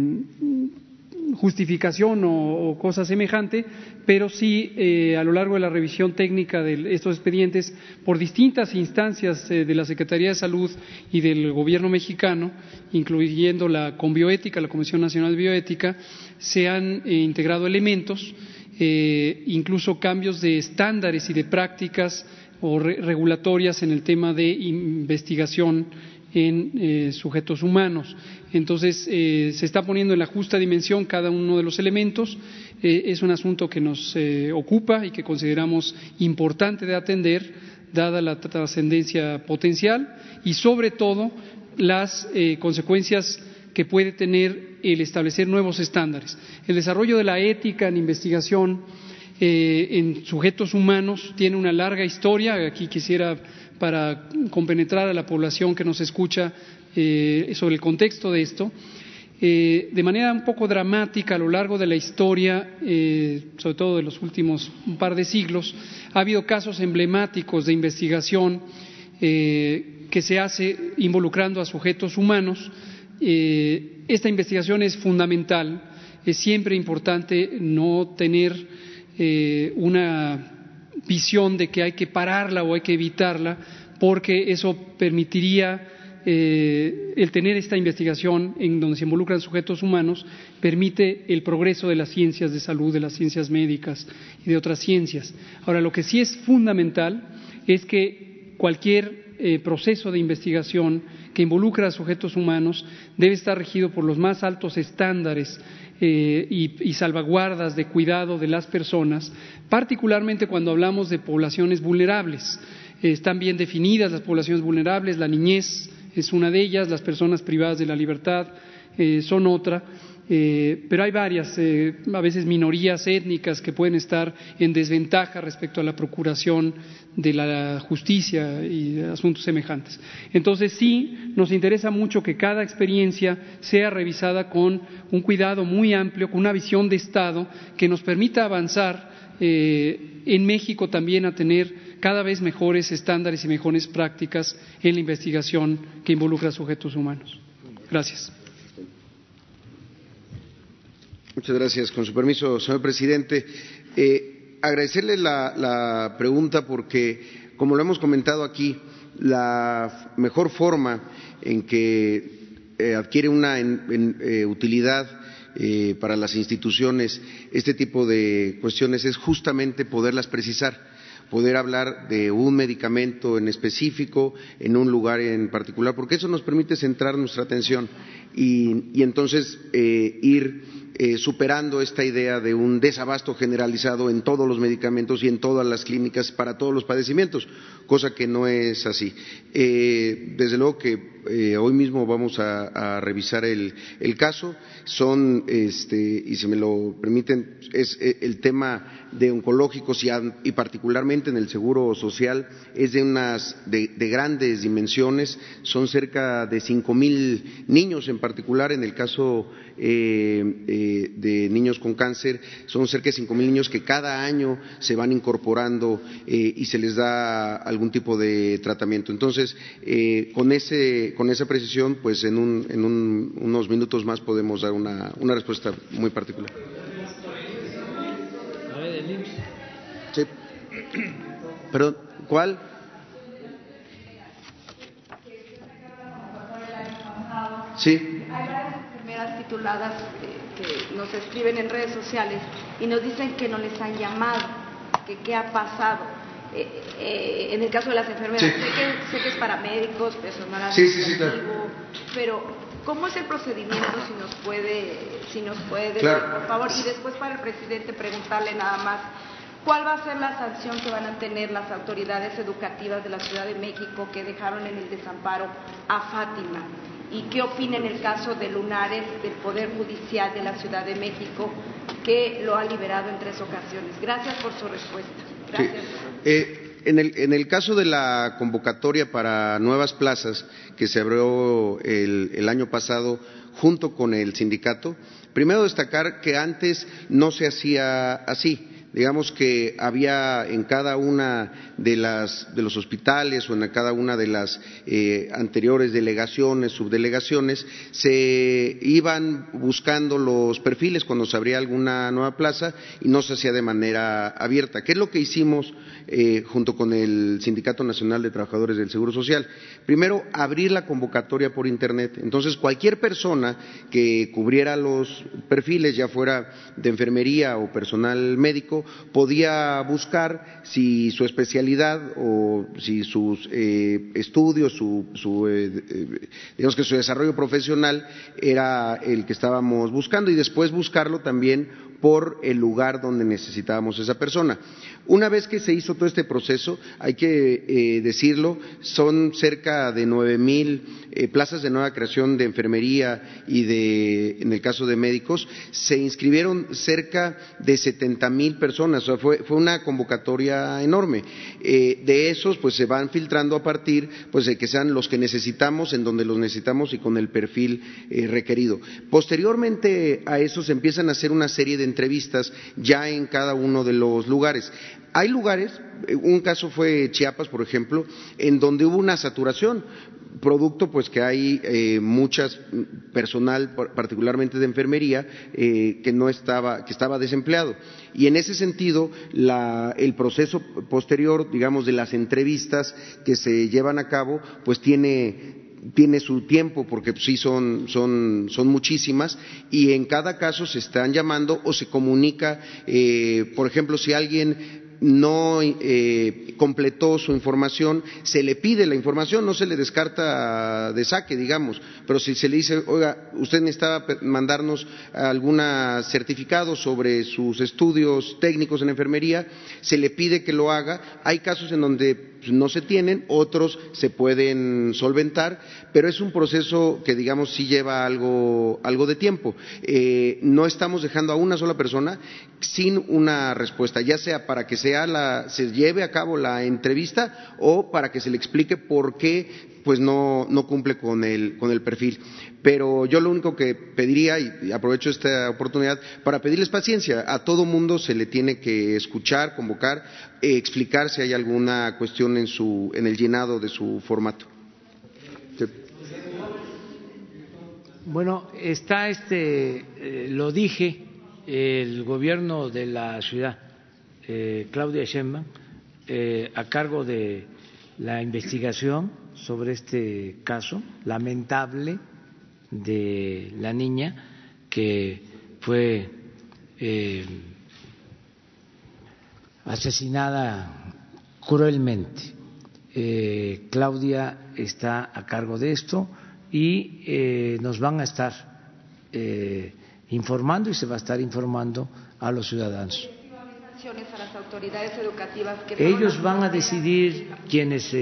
justificación o, cosa semejante, pero sí a lo largo de la revisión técnica de estos expedientes por distintas instancias de la Secretaría de Salud y del Gobierno mexicano, incluyendo la Conbioética, la Comisión Nacional de Bioética, se han integrado elementos eh, incluso cambios de estándares y de prácticas o regulatorias en el tema de investigación en eh, sujetos humanos. Entonces, eh, se está poniendo en la justa dimensión cada uno de los elementos. es un asunto que nos ocupa y que consideramos importante de atender, dada la trascendencia potencial y, sobre todo, las consecuencias que puede tener el establecer nuevos estándares. El desarrollo de la ética en investigación eh, en sujetos humanos tiene una larga historia. Aquí quisiera, para compenetrar a la población que nos escucha eh, sobre el contexto de esto, eh, de manera un poco dramática a lo largo de la historia, sobre todo de los últimos un par de siglos, ha habido casos emblemáticos de investigación que se hace involucrando a sujetos humanos eh, esta investigación es fundamental. Es siempre importante no tener eh, una visión de que hay que pararla o hay que evitarla, porque eso permitiría eh, el tener esta investigación en donde se involucran sujetos humanos permite el progreso de las ciencias de salud, de las ciencias médicas y de otras ciencias. Ahora, lo que sí es fundamental es que cualquier eh, proceso de investigación que involucra a sujetos humanos debe estar regido por los más altos estándares eh, y, salvaguardas de cuidado de las personas, particularmente cuando hablamos de poblaciones vulnerables. están bien definidas las poblaciones vulnerables, la niñez es una de ellas, las personas privadas de la libertad son otra eh, pero hay varias, eh, a veces minorías étnicas que pueden estar en desventaja respecto a la procuración de la justicia y asuntos semejantes. Entonces sí, nos interesa mucho que cada experiencia sea revisada con un cuidado muy amplio, con una visión de Estado que nos permita avanzar eh, en México también a tener cada vez mejores estándares y mejores prácticas en la investigación que involucra sujetos humanos. Gracias. Muchas gracias. Con su permiso, señor presidente, eh, agradecerle la, pregunta porque, como lo hemos comentado aquí, la mejor forma en que eh, adquiere una eh, utilidad para las instituciones este tipo de cuestiones es justamente poderlas precisar poder hablar de un medicamento en específico, en un lugar en particular, porque eso nos permite centrar nuestra atención y, entonces ir eh, superando esta idea de un desabasto generalizado en todos los medicamentos y en todas las clínicas para todos los padecimientos, cosa que no es así. Eh, desde luego que eh, hoy mismo vamos a, revisar el, caso. Son, este, y si me lo permiten, es el tema de oncológicos y, particularmente en el seguro social es de unas de, grandes dimensiones. Son cerca de cinco mil niños en particular en el caso eh, de niños con cáncer, son cerca de cinco mil niños que cada año se van incorporando eh, y se les da algún tipo de tratamiento. Entonces, eh, con, ese, con esa precisión, pues en, un, en unos minutos más podemos dar una, una respuesta muy particular. Sí. Perdón, ¿cuál? Sí tituladas que, nos escriben en redes sociales y nos dicen que no les han llamado, que qué ha pasado. Eh, eh, en el caso de las enfermeras, sé, que, sé, que, es para médicos, personal administrativo, pero ¿cómo es el procedimiento si nos puede, si nos puede decir, por favor? Y después para el presidente preguntarle nada más, ¿cuál va a ser la sanción que van a tener las autoridades educativas de la Ciudad de México que dejaron en el desamparo a Fátima? y qué opina en el caso de Lunares del Poder Judicial de la Ciudad de México, que lo ha liberado en tres ocasiones. Gracias por su respuesta. Gracias. Eh, en, el, en, el, caso de la convocatoria para nuevas plazas que se abrió el, el año pasado junto con el sindicato, primero destacar que antes no se hacía así digamos que había en cada una de, las, de los hospitales o en cada una de las eh, anteriores delegaciones, subdelegaciones, se iban buscando los perfiles cuando se abría alguna nueva plaza y no se hacía de manera abierta. ¿Qué es lo que hicimos eh, junto con el Sindicato Nacional de Trabajadores del Seguro Social? Primero, abrir la convocatoria por Internet. Entonces, cualquier persona que cubriera los perfiles, ya fuera de enfermería o personal médico, podía buscar si su especialidad o si sus eh, estudios, su, eh, eh, digamos que su desarrollo profesional era el que estábamos buscando y después buscarlo también por el lugar donde necesitábamos esa persona. Una vez que se hizo todo este proceso, hay que eh, decirlo, son cerca de nueve mil eh, plazas de nueva creación de enfermería y de, en el caso de médicos, se inscribieron cerca de setenta mil personas, o sea, fue, una convocatoria enorme. Eh, de esos, pues se van filtrando a partir, pues de que sean los que necesitamos, en donde los necesitamos y con el perfil requerido. Posteriormente a eso se empiezan a hacer una serie de entrevistas ya en cada uno de los lugares. Hay lugares, eh, un caso fue Chiapas, por ejemplo, en donde hubo una saturación, producto pues que hay eh, muchas personal, particularmente de enfermería, eh, que no estaba, que estaba desempleado. Y en ese sentido, el proceso posterior, digamos, de las entrevistas que se llevan a cabo, pues tiene tiene su tiempo porque sí son, son, son, muchísimas y en cada caso se están llamando o se comunica, por ejemplo, si alguien no eh, completó su información, se le pide la información, no se le descarta de saque, digamos, pero si se le dice, oiga, usted necesitaba mandarnos algún certificado sobre sus estudios técnicos en enfermería, se le pide que lo haga. Hay casos en donde no se tienen, otros se pueden solventar, pero es un proceso que, digamos, sí lleva algo, algo de tiempo. Eh, no estamos dejando a una sola persona sin una respuesta, ya sea para que sea la, se lleve a cabo la entrevista o para que se le explique por qué pues no, no cumple con el, con el perfil. Pero yo lo único que pediría, y aprovecho esta oportunidad, para pedirles paciencia, a todo mundo se le tiene que escuchar, convocar, eh, explicar si hay alguna cuestión en, su, en el llenado de su formato. Bueno, está este, eh, lo dije, el gobierno de la ciudad, eh, Claudia Sheinbaum, a cargo de la investigación sobre este caso lamentable de la niña que fue eh, asesinada cruelmente. Eh, Claudia está a cargo de esto y eh, nos van a estar informando y se va a estar informando a los ciudadanos. Ellos van a decidir, quienes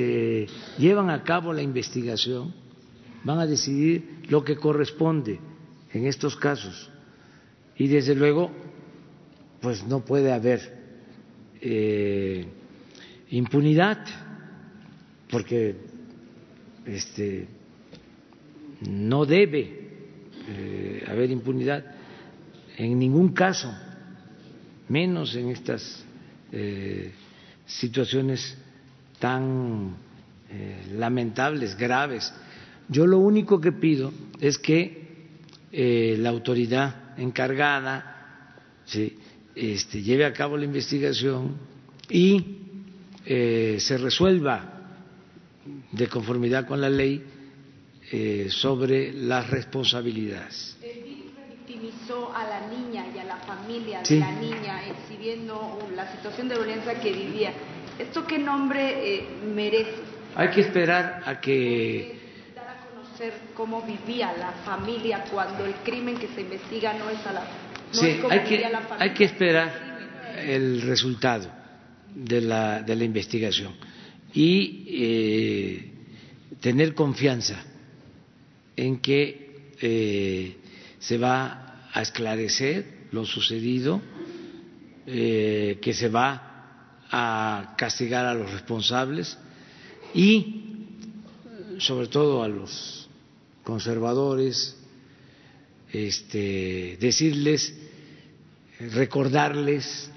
llevan a cabo la investigación, van a decidir lo que corresponde en estos casos. Y desde luego, pues no puede haber eh, impunidad, porque este, no debe eh, haber impunidad en ningún caso, menos en estas eh, situaciones tan lamentables, graves yo lo único que pido es que eh, la autoridad encargada este, lleve a cabo la investigación y eh, se resuelva de conformidad con la ley eh, sobre las responsabilidades. victimizó a la niña y a la familia de la niña exhibiendo la situación de violencia que vivía. ¿Esto qué nombre merece? Hay que esperar a que cómo vivía la familia cuando el crimen que se investiga no es a la sí, hay que, hay que esperar el resultado de la, de la investigación y eh, tener confianza en que eh, se va a esclarecer lo sucedido, eh, que se va a castigar a los responsables y sobre todo a los conservadores, este, decirles, recordarles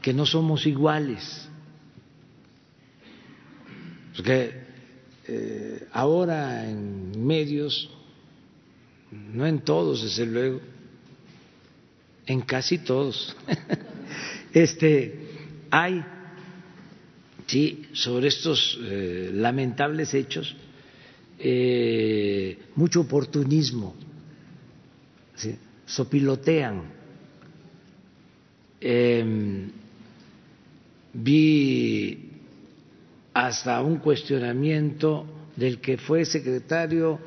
que no somos iguales, porque eh, ahora en medios, no en todos desde luego, en casi todos, este, hay, sí, sobre estos eh, lamentables hechos, eh, mucho oportunismo, sopilotean. Em, vi hasta un cuestionamiento del que fue secretario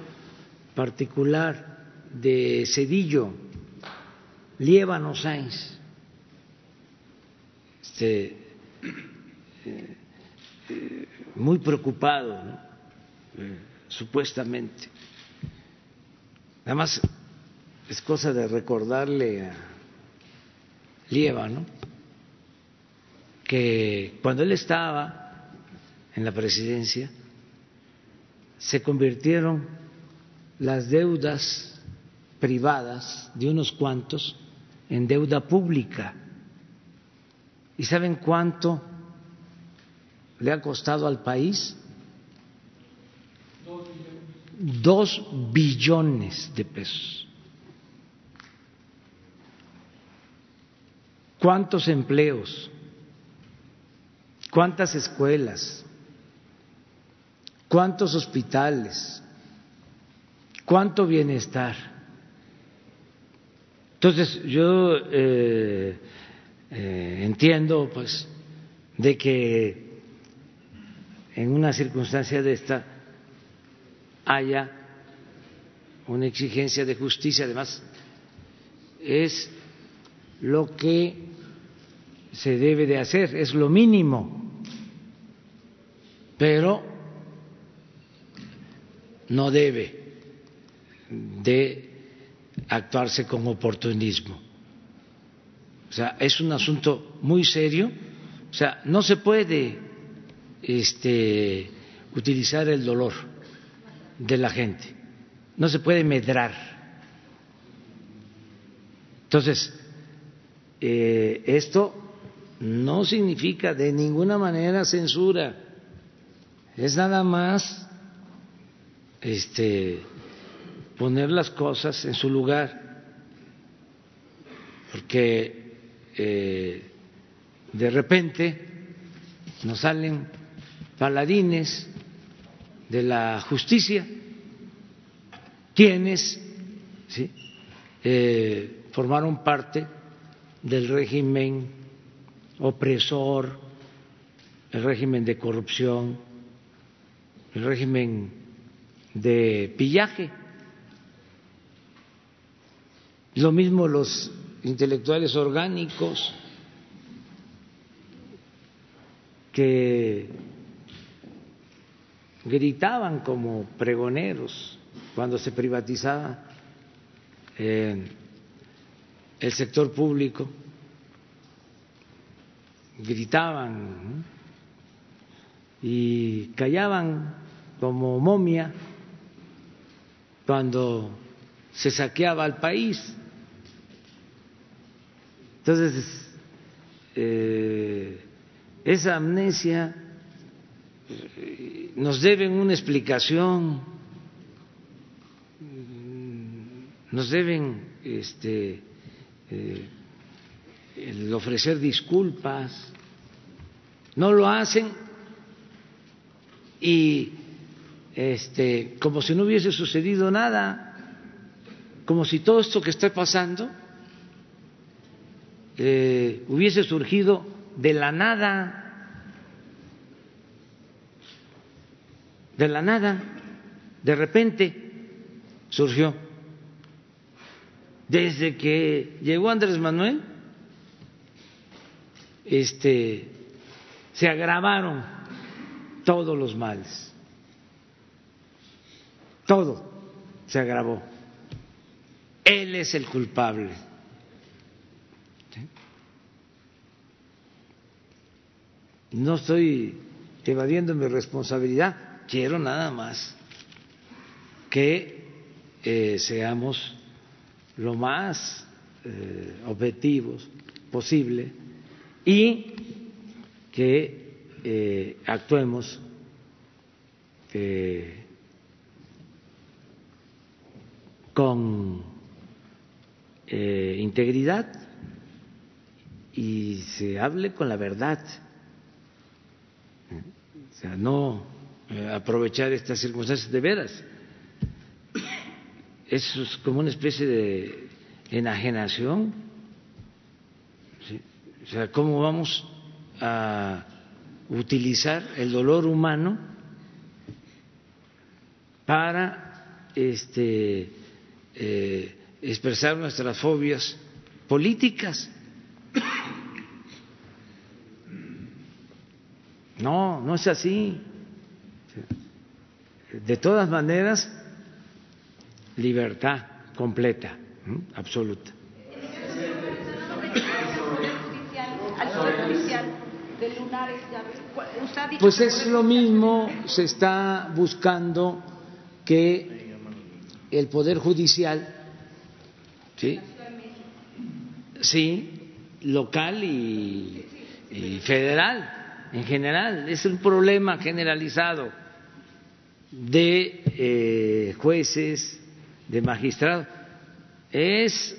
particular de Cedillo, Liébano Sáenz, este, eh, eh, muy preocupado. Supuestamente. Nada más es cosa de recordarle a Lieva, ¿no? Que cuando él estaba en la presidencia, se convirtieron las deudas privadas de unos cuantos en deuda pública. ¿Y saben cuánto le ha costado al país? Dos billones de pesos. ¿Cuántos empleos? ¿Cuántas escuelas? ¿Cuántos hospitales? ¿Cuánto bienestar? Entonces yo eh, eh, entiendo pues de que en una circunstancia de esta haya una exigencia de justicia, además es lo que se debe de hacer, es lo mínimo, pero no debe de actuarse con oportunismo. O sea, es un asunto muy serio. O sea, no se puede este, utilizar el dolor de la gente, no se puede medrar. Entonces, eh, esto no significa de ninguna manera censura, es nada más este, poner las cosas en su lugar, porque eh, de repente nos salen paladines de la justicia, quienes eh, formaron parte del régimen opresor, el régimen de corrupción, el régimen de pillaje. Lo mismo los intelectuales orgánicos que gritaban como pregoneros cuando se privatizaba el sector público, gritaban y callaban como momia cuando se saqueaba al país. Entonces, eh, esa amnesia nos deben una explicación, nos deben este, eh, ofrecer disculpas, no lo hacen y este, como si no hubiese sucedido nada, como si todo esto que está pasando eh, hubiese surgido de la nada. De la nada, de repente surgió. Desde que llegó Andrés Manuel, este, se agravaron todos los males. Todo se agravó. Él es el culpable. No estoy evadiendo mi responsabilidad quiero nada más que eh, seamos lo más eh, objetivos posible y que eh, actuemos con integridad y se hable con la verdad. O sea, no eh, aprovechar estas circunstancias de veras. Eso es como una especie de enajenación. O sea, ¿cómo vamos a utilizar el dolor humano para este, eh, expresar nuestras fobias políticas? No, no es así. De todas maneras, libertad completa, absoluta. Pues es lo mismo, se está buscando que el Poder Judicial, ¿sí? Sí, local y, y federal en general, es un problema generalizado de eh, jueces, de magistrados, es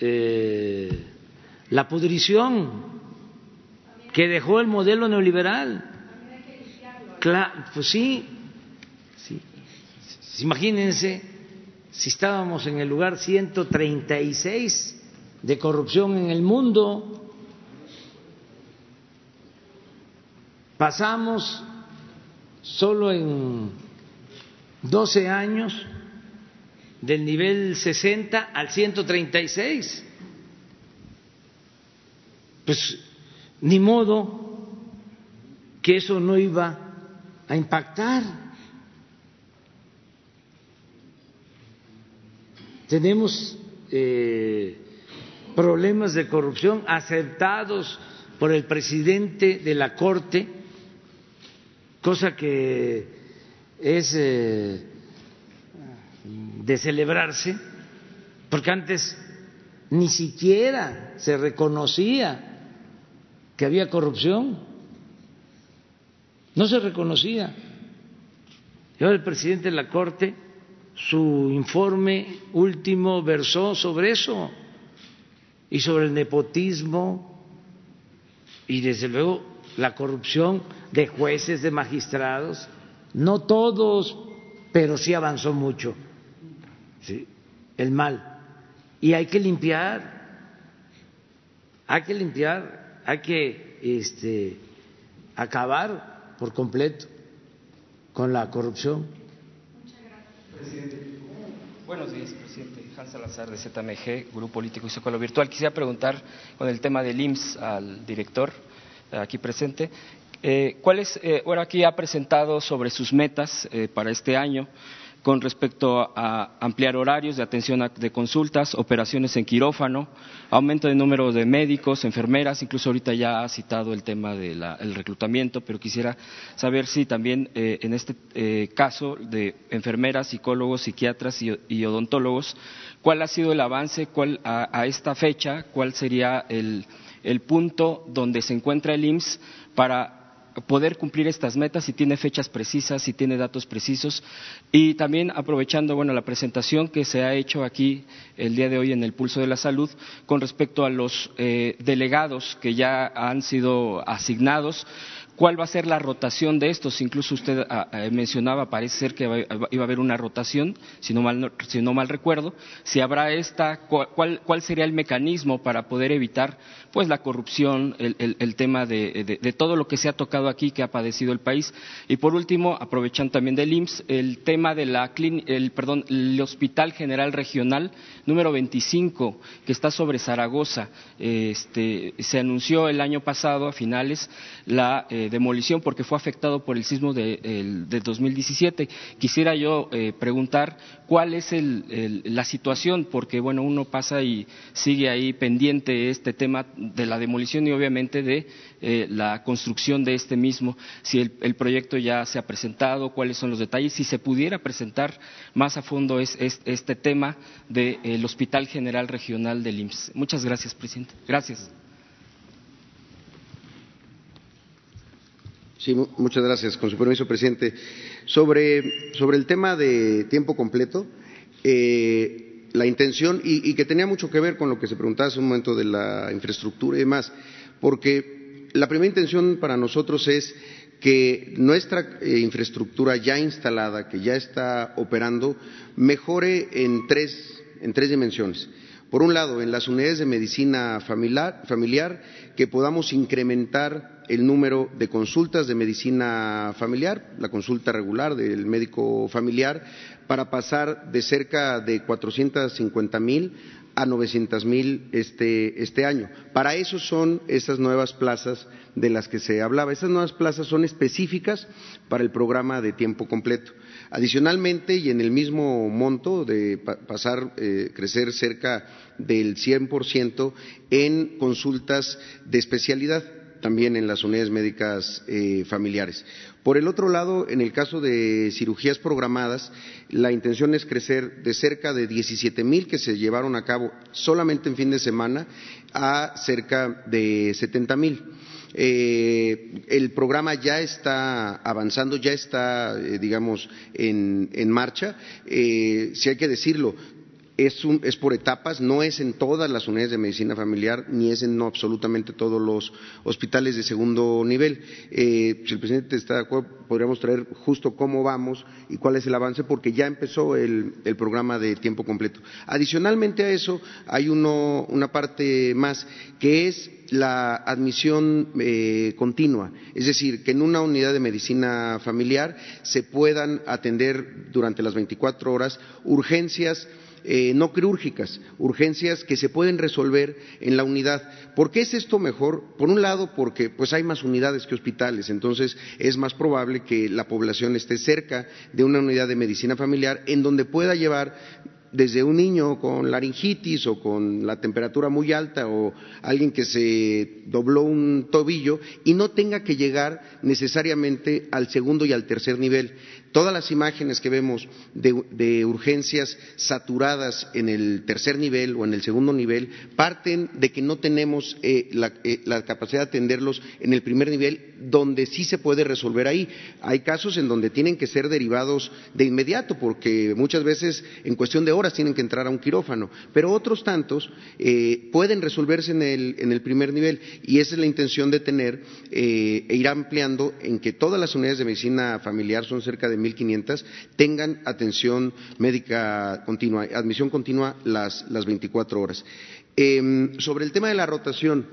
eh, la pudrición que dejó el modelo neoliberal. Claro, pues sí, sí. Imagínense si estábamos en el lugar 136 de corrupción en el mundo. pasamos solo en 12 años del nivel 60 al 136. Pues ni modo que eso no iba a impactar. Tenemos eh, problemas de corrupción aceptados por el presidente de la Corte, cosa que es eh, de celebrarse, porque antes ni siquiera se reconocía que había corrupción, no se reconocía. Y ahora el presidente de la Corte, su informe último versó sobre eso y sobre el nepotismo y desde luego la corrupción de jueces, de magistrados, no todos, pero sí avanzó mucho el mal. Y hay que limpiar, hay que limpiar, hay que este, acabar por completo con la corrupción. Buenos días, presidente. Hans Salazar de ZMG, Grupo Político y Secuelo Virtual. Quisiera preguntar con el tema del IMSS al director eh, aquí presente. Eh, ¿Cuál es, eh, bueno, aquí ha presentado sobre sus metas eh, para este año con respecto a ampliar horarios de atención de consultas, operaciones en quirófano, aumento de número de médicos, enfermeras, incluso ahorita ya ha citado el tema del reclutamiento, pero quisiera saber si también eh, en este eh, caso de enfermeras, psicólogos, psiquiatras y, odontólogos, cuál ha sido el avance cuál, a, esta fecha, cuál sería el, el punto donde se encuentra el IMSS para poder cumplir estas metas, si tiene fechas precisas, si tiene datos precisos. Y también aprovechando bueno, la presentación que se ha hecho aquí el día de hoy en el Pulso de la Salud con respecto a los eh, delegados que ya han sido asignados ¿Cuál va a ser la rotación de estos? Incluso usted ah, ah, mencionaba, parece ser que iba a haber una rotación, si no mal, si no mal recuerdo. Si habrá esta, ¿cuál, ¿cuál, sería el mecanismo para poder evitar pues, la corrupción, el, tema de, todo lo que se ha tocado aquí que ha padecido el país? Y por último, aprovechando también del IMSS, el tema de la el, perdón, el Hospital General Regional número 25, que está sobre Zaragoza. Este, se anunció el año pasado, a finales, la. Eh, demolición porque fue afectado por el sismo de, de 2017. Quisiera yo eh, preguntar cuál es la situación, porque bueno, uno pasa y sigue ahí pendiente este tema de la demolición y obviamente de eh, la construcción de este mismo, si el, proyecto ya se ha presentado, cuáles son los detalles, si se pudiera presentar más a fondo es, este tema del Hospital General Regional del IMSS. Muchas gracias, presidente. Gracias. Sí, muchas gracias. Con su permiso, presidente. Sobre, el tema de tiempo completo, eh, la intención, y, que tenía mucho que ver con lo que se preguntaba hace un momento de la infraestructura y demás, porque la primera intención para nosotros es que nuestra eh, infraestructura ya instalada, que ya está operando, mejore en tres, en tres dimensiones. Por un lado, en las unidades de medicina familiar, que podamos incrementar el número de consultas de medicina familiar, la consulta regular del médico familiar, para pasar de cerca de 450 mil a 900 mil este, este, año. Para eso son esas nuevas plazas de las que se hablaba. Esas nuevas plazas son específicas para el programa de tiempo completo. Adicionalmente, y en el mismo monto de pasar, eh, crecer cerca del 100% en consultas de especialidad también en las unidades médicas eh, familiares. Por el otro lado, en el caso de cirugías programadas, la intención es crecer de cerca de 17 mil que se llevaron a cabo solamente en fin de semana a cerca de 70 mil. Eh, el programa ya está avanzando, ya está, eh, digamos, en, marcha. si hay que decirlo, es, un, es, por etapas, no es en todas las unidades de medicina familiar, ni es en no, absolutamente todos los hospitales de segundo nivel. Eh, si el presidente está de acuerdo, podríamos traer justo cómo vamos y cuál es el avance, porque ya empezó el, el programa de tiempo completo. Adicionalmente a eso, hay uno, una parte más, que es la admisión eh, continua, es decir, que en una unidad de medicina familiar se puedan atender durante las 24 horas urgencias eh, no quirúrgicas, urgencias que se pueden resolver en la unidad. ¿Por qué es esto mejor? Por un lado, porque pues hay más unidades que hospitales, entonces es más probable que la población esté cerca de una unidad de medicina familiar en donde pueda llevar desde un niño con laringitis o con la temperatura muy alta o alguien que se dobló un tobillo y no tenga que llegar necesariamente al segundo y al tercer nivel. Todas las imágenes que vemos de, urgencias saturadas en el tercer nivel o en el segundo nivel parten de que no tenemos eh, eh, la, capacidad de atenderlos en el primer nivel, donde sí se puede resolver ahí. Hay casos en donde tienen que ser derivados de inmediato, porque muchas veces en cuestión de horas tienen que entrar a un quirófano, pero otros tantos eh, pueden resolverse en el, primer nivel y esa es la intención de tener e ir ampliando en que todas las unidades de medicina familiar son cerca de 1.500 tengan atención médica continua, admisión continua las, las 24 horas. Em, sobre el tema de la rotación,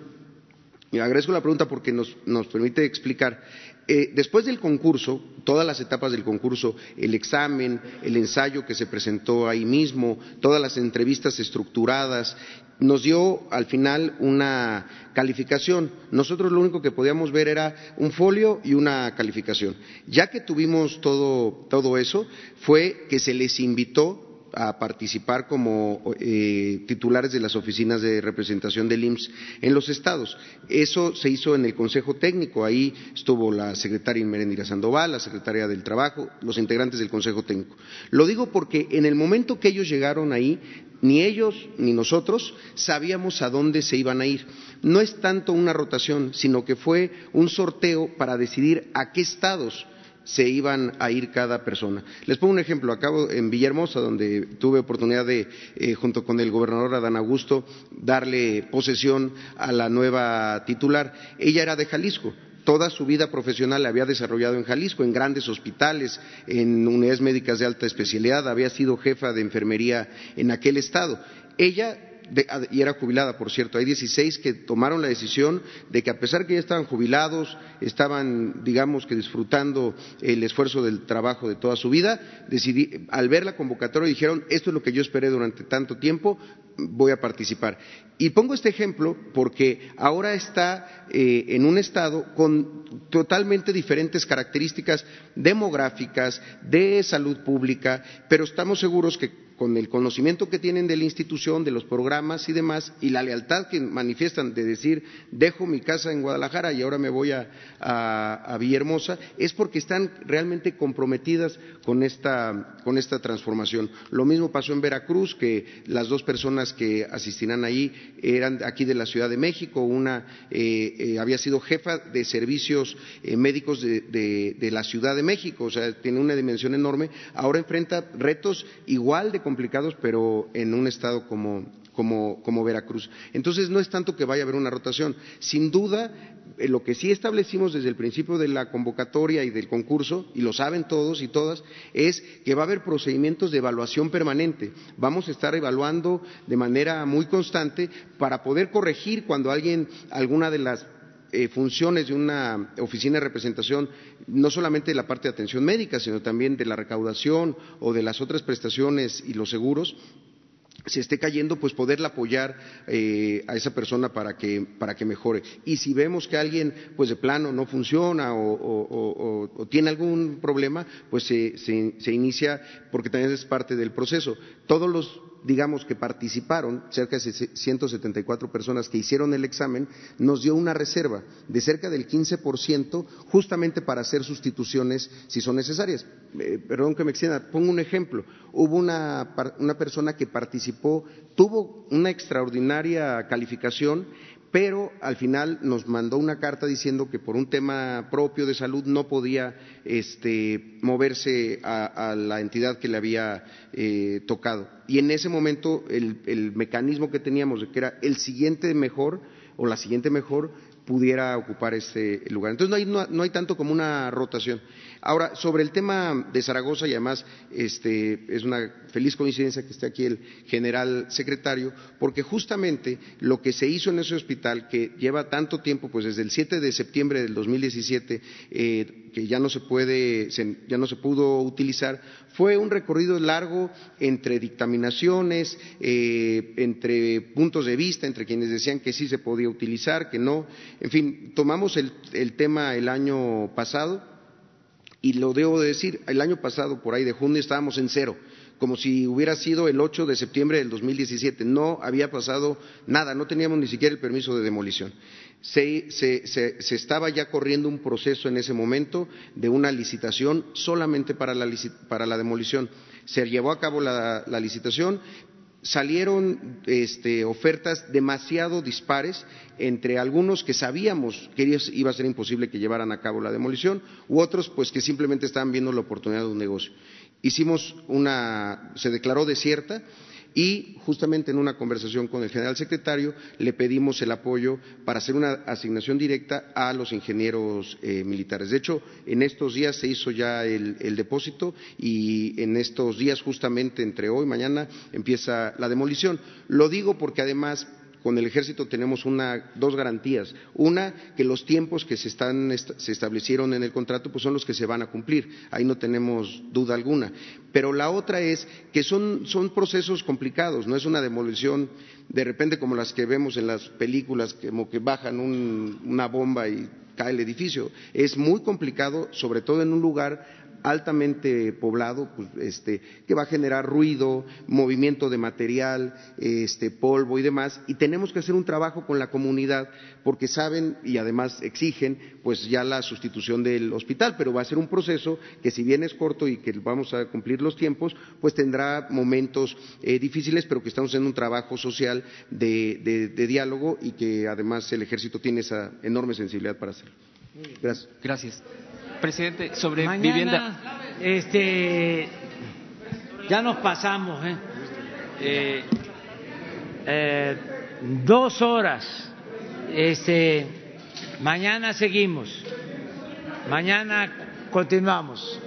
agradezco la pregunta porque nos, nos permite explicar. Eh, después del concurso, todas las etapas del concurso, el examen, el ensayo que se presentó ahí mismo, todas las entrevistas estructuradas, nos dio al final una calificación. Nosotros lo único que podíamos ver era un folio y una calificación. Ya que tuvimos todo, todo eso, fue que se les invitó a participar como eh, titulares de las oficinas de representación del IMSS en los estados. Eso se hizo en el Consejo Técnico, ahí estuvo la secretaria Inmerendira Sandoval, la secretaria del Trabajo, los integrantes del Consejo Técnico. Lo digo porque en el momento que ellos llegaron ahí, ni ellos ni nosotros sabíamos a dónde se iban a ir. No es tanto una rotación, sino que fue un sorteo para decidir a qué estados se iban a ir cada persona. Les pongo un ejemplo. Acabo en Villahermosa, donde tuve oportunidad de, eh, junto con el gobernador Adán Augusto, darle posesión a la nueva titular. Ella era de Jalisco. Toda su vida profesional la había desarrollado en Jalisco, en grandes hospitales, en unidades médicas de alta especialidad, había sido jefa de enfermería en aquel estado. Ella y era jubilada, por cierto. Hay 16 que tomaron la decisión de que a pesar que ya estaban jubilados, estaban, digamos que disfrutando el esfuerzo del trabajo de toda su vida, decidí, al ver la convocatoria dijeron, esto es lo que yo esperé durante tanto tiempo, voy a participar. Y pongo este ejemplo porque ahora está eh, en un estado con totalmente diferentes características demográficas, de salud pública, pero estamos seguros que con el conocimiento que tienen de la institución, de los programas y demás, y la lealtad que manifiestan de decir, dejo mi casa en Guadalajara y ahora me voy a, a, Villahermosa, es porque están realmente comprometidas con esta, con esta transformación. Lo mismo pasó en Veracruz, que las dos personas que asistirán ahí eran aquí de la Ciudad de México, una eh, eh, había sido jefa de servicios eh, médicos de, de, la Ciudad de México, o sea, tiene una dimensión enorme, ahora enfrenta retos igual de complicados, pero en un estado como, como, Veracruz. Entonces, no es tanto que vaya a haber una rotación. Sin duda, eh, lo que sí establecimos desde el principio de la convocatoria y del concurso, y lo saben todos y todas, es que va a haber procedimientos de evaluación permanente. Vamos a estar evaluando de manera muy constante para poder corregir cuando alguien, alguna de las eh, funciones de una oficina de representación, no solamente de la parte de atención médica, sino también de la recaudación o de las otras prestaciones y los seguros, se esté cayendo, pues poderla apoyar eh, a esa persona para que, para que mejore. Y si vemos que alguien, pues de plano no funciona o, tiene algún problema, pues se, se, inicia, porque también es parte del proceso. Todos los digamos, que participaron, cerca de 174 personas que hicieron el examen, nos dio una reserva de cerca del 15% justamente para hacer sustituciones si son necesarias. Eh, perdón que me extienda, pongo un ejemplo. Hubo una, una persona que participó, tuvo una extraordinaria calificación, pero al final nos mandó una carta diciendo que por un tema propio de salud no podía este, moverse a, la entidad que le había eh, tocado. Y en ese momento el, mecanismo que teníamos de que era el siguiente mejor o la siguiente mejor pudiera ocupar ese lugar. Entonces no hay tanto como una rotación. Ahora, sobre el tema de Zaragoza, y además este, es una feliz coincidencia que esté aquí el general secretario, porque justamente lo que se hizo en ese hospital, que lleva tanto tiempo, pues desde el 7 de septiembre del 2017, eh, que ya no se puede, ya no se pudo utilizar, fue un recorrido largo entre dictaminaciones, eh, entre puntos de vista, entre quienes decían que sí se podía utilizar, que no. En fin, tomamos el tema el año pasado y lo debo de decir, el año pasado, por ahí de junio, estábamos en cero, como si hubiera sido el 8 de septiembre del 2017. No había pasado nada, no teníamos ni siquiera el permiso de demolición. Se, estaba ya corriendo un proceso en ese momento de una licitación solamente para la, demolición. Se llevó a cabo la, licitación, salieron este, ofertas demasiado dispares entre algunos que sabíamos que iba a ser imposible que llevaran a cabo la demolición u otros pues que simplemente estaban viendo la oportunidad de un negocio. Hicimos una, se declaró desierta y justamente en una conversación con el general secretario le pedimos el apoyo para hacer una asignación directa a los ingenieros eh, militares. De hecho, en estos días se hizo ya el, el, depósito y en estos días, justamente entre hoy y mañana, empieza la demolición. Lo digo porque además con el ejército tenemos dos garantías. Una, que los tiempos que se, establecieron en el contrato pues son los que se van a cumplir. Ahí no tenemos duda alguna. Pero la otra es que son, procesos complicados. No es una demolición de repente como las que vemos en las películas, como que bajan una bomba y cae el edificio. Es muy complicado, sobre todo en un lugar altamente poblado, pues, este, que va a generar ruido, movimiento de material, este, polvo y demás, y tenemos que hacer un trabajo con la comunidad porque saben y además exigen pues ya la sustitución del hospital, pero va a ser un proceso que si bien es corto y que vamos a cumplir los tiempos, pues tendrá momentos eh, difíciles, pero que estamos en un trabajo social de, diálogo y que además el ejército tiene esa enorme sensibilidad para hacerlo. Gracias. Gracias. Presidente, sobre Mañana, vivienda. Este, ya nos pasamos, ¿eh? Eh, ¿eh? dos horas. Este, mañana seguimos. Mañana continuamos.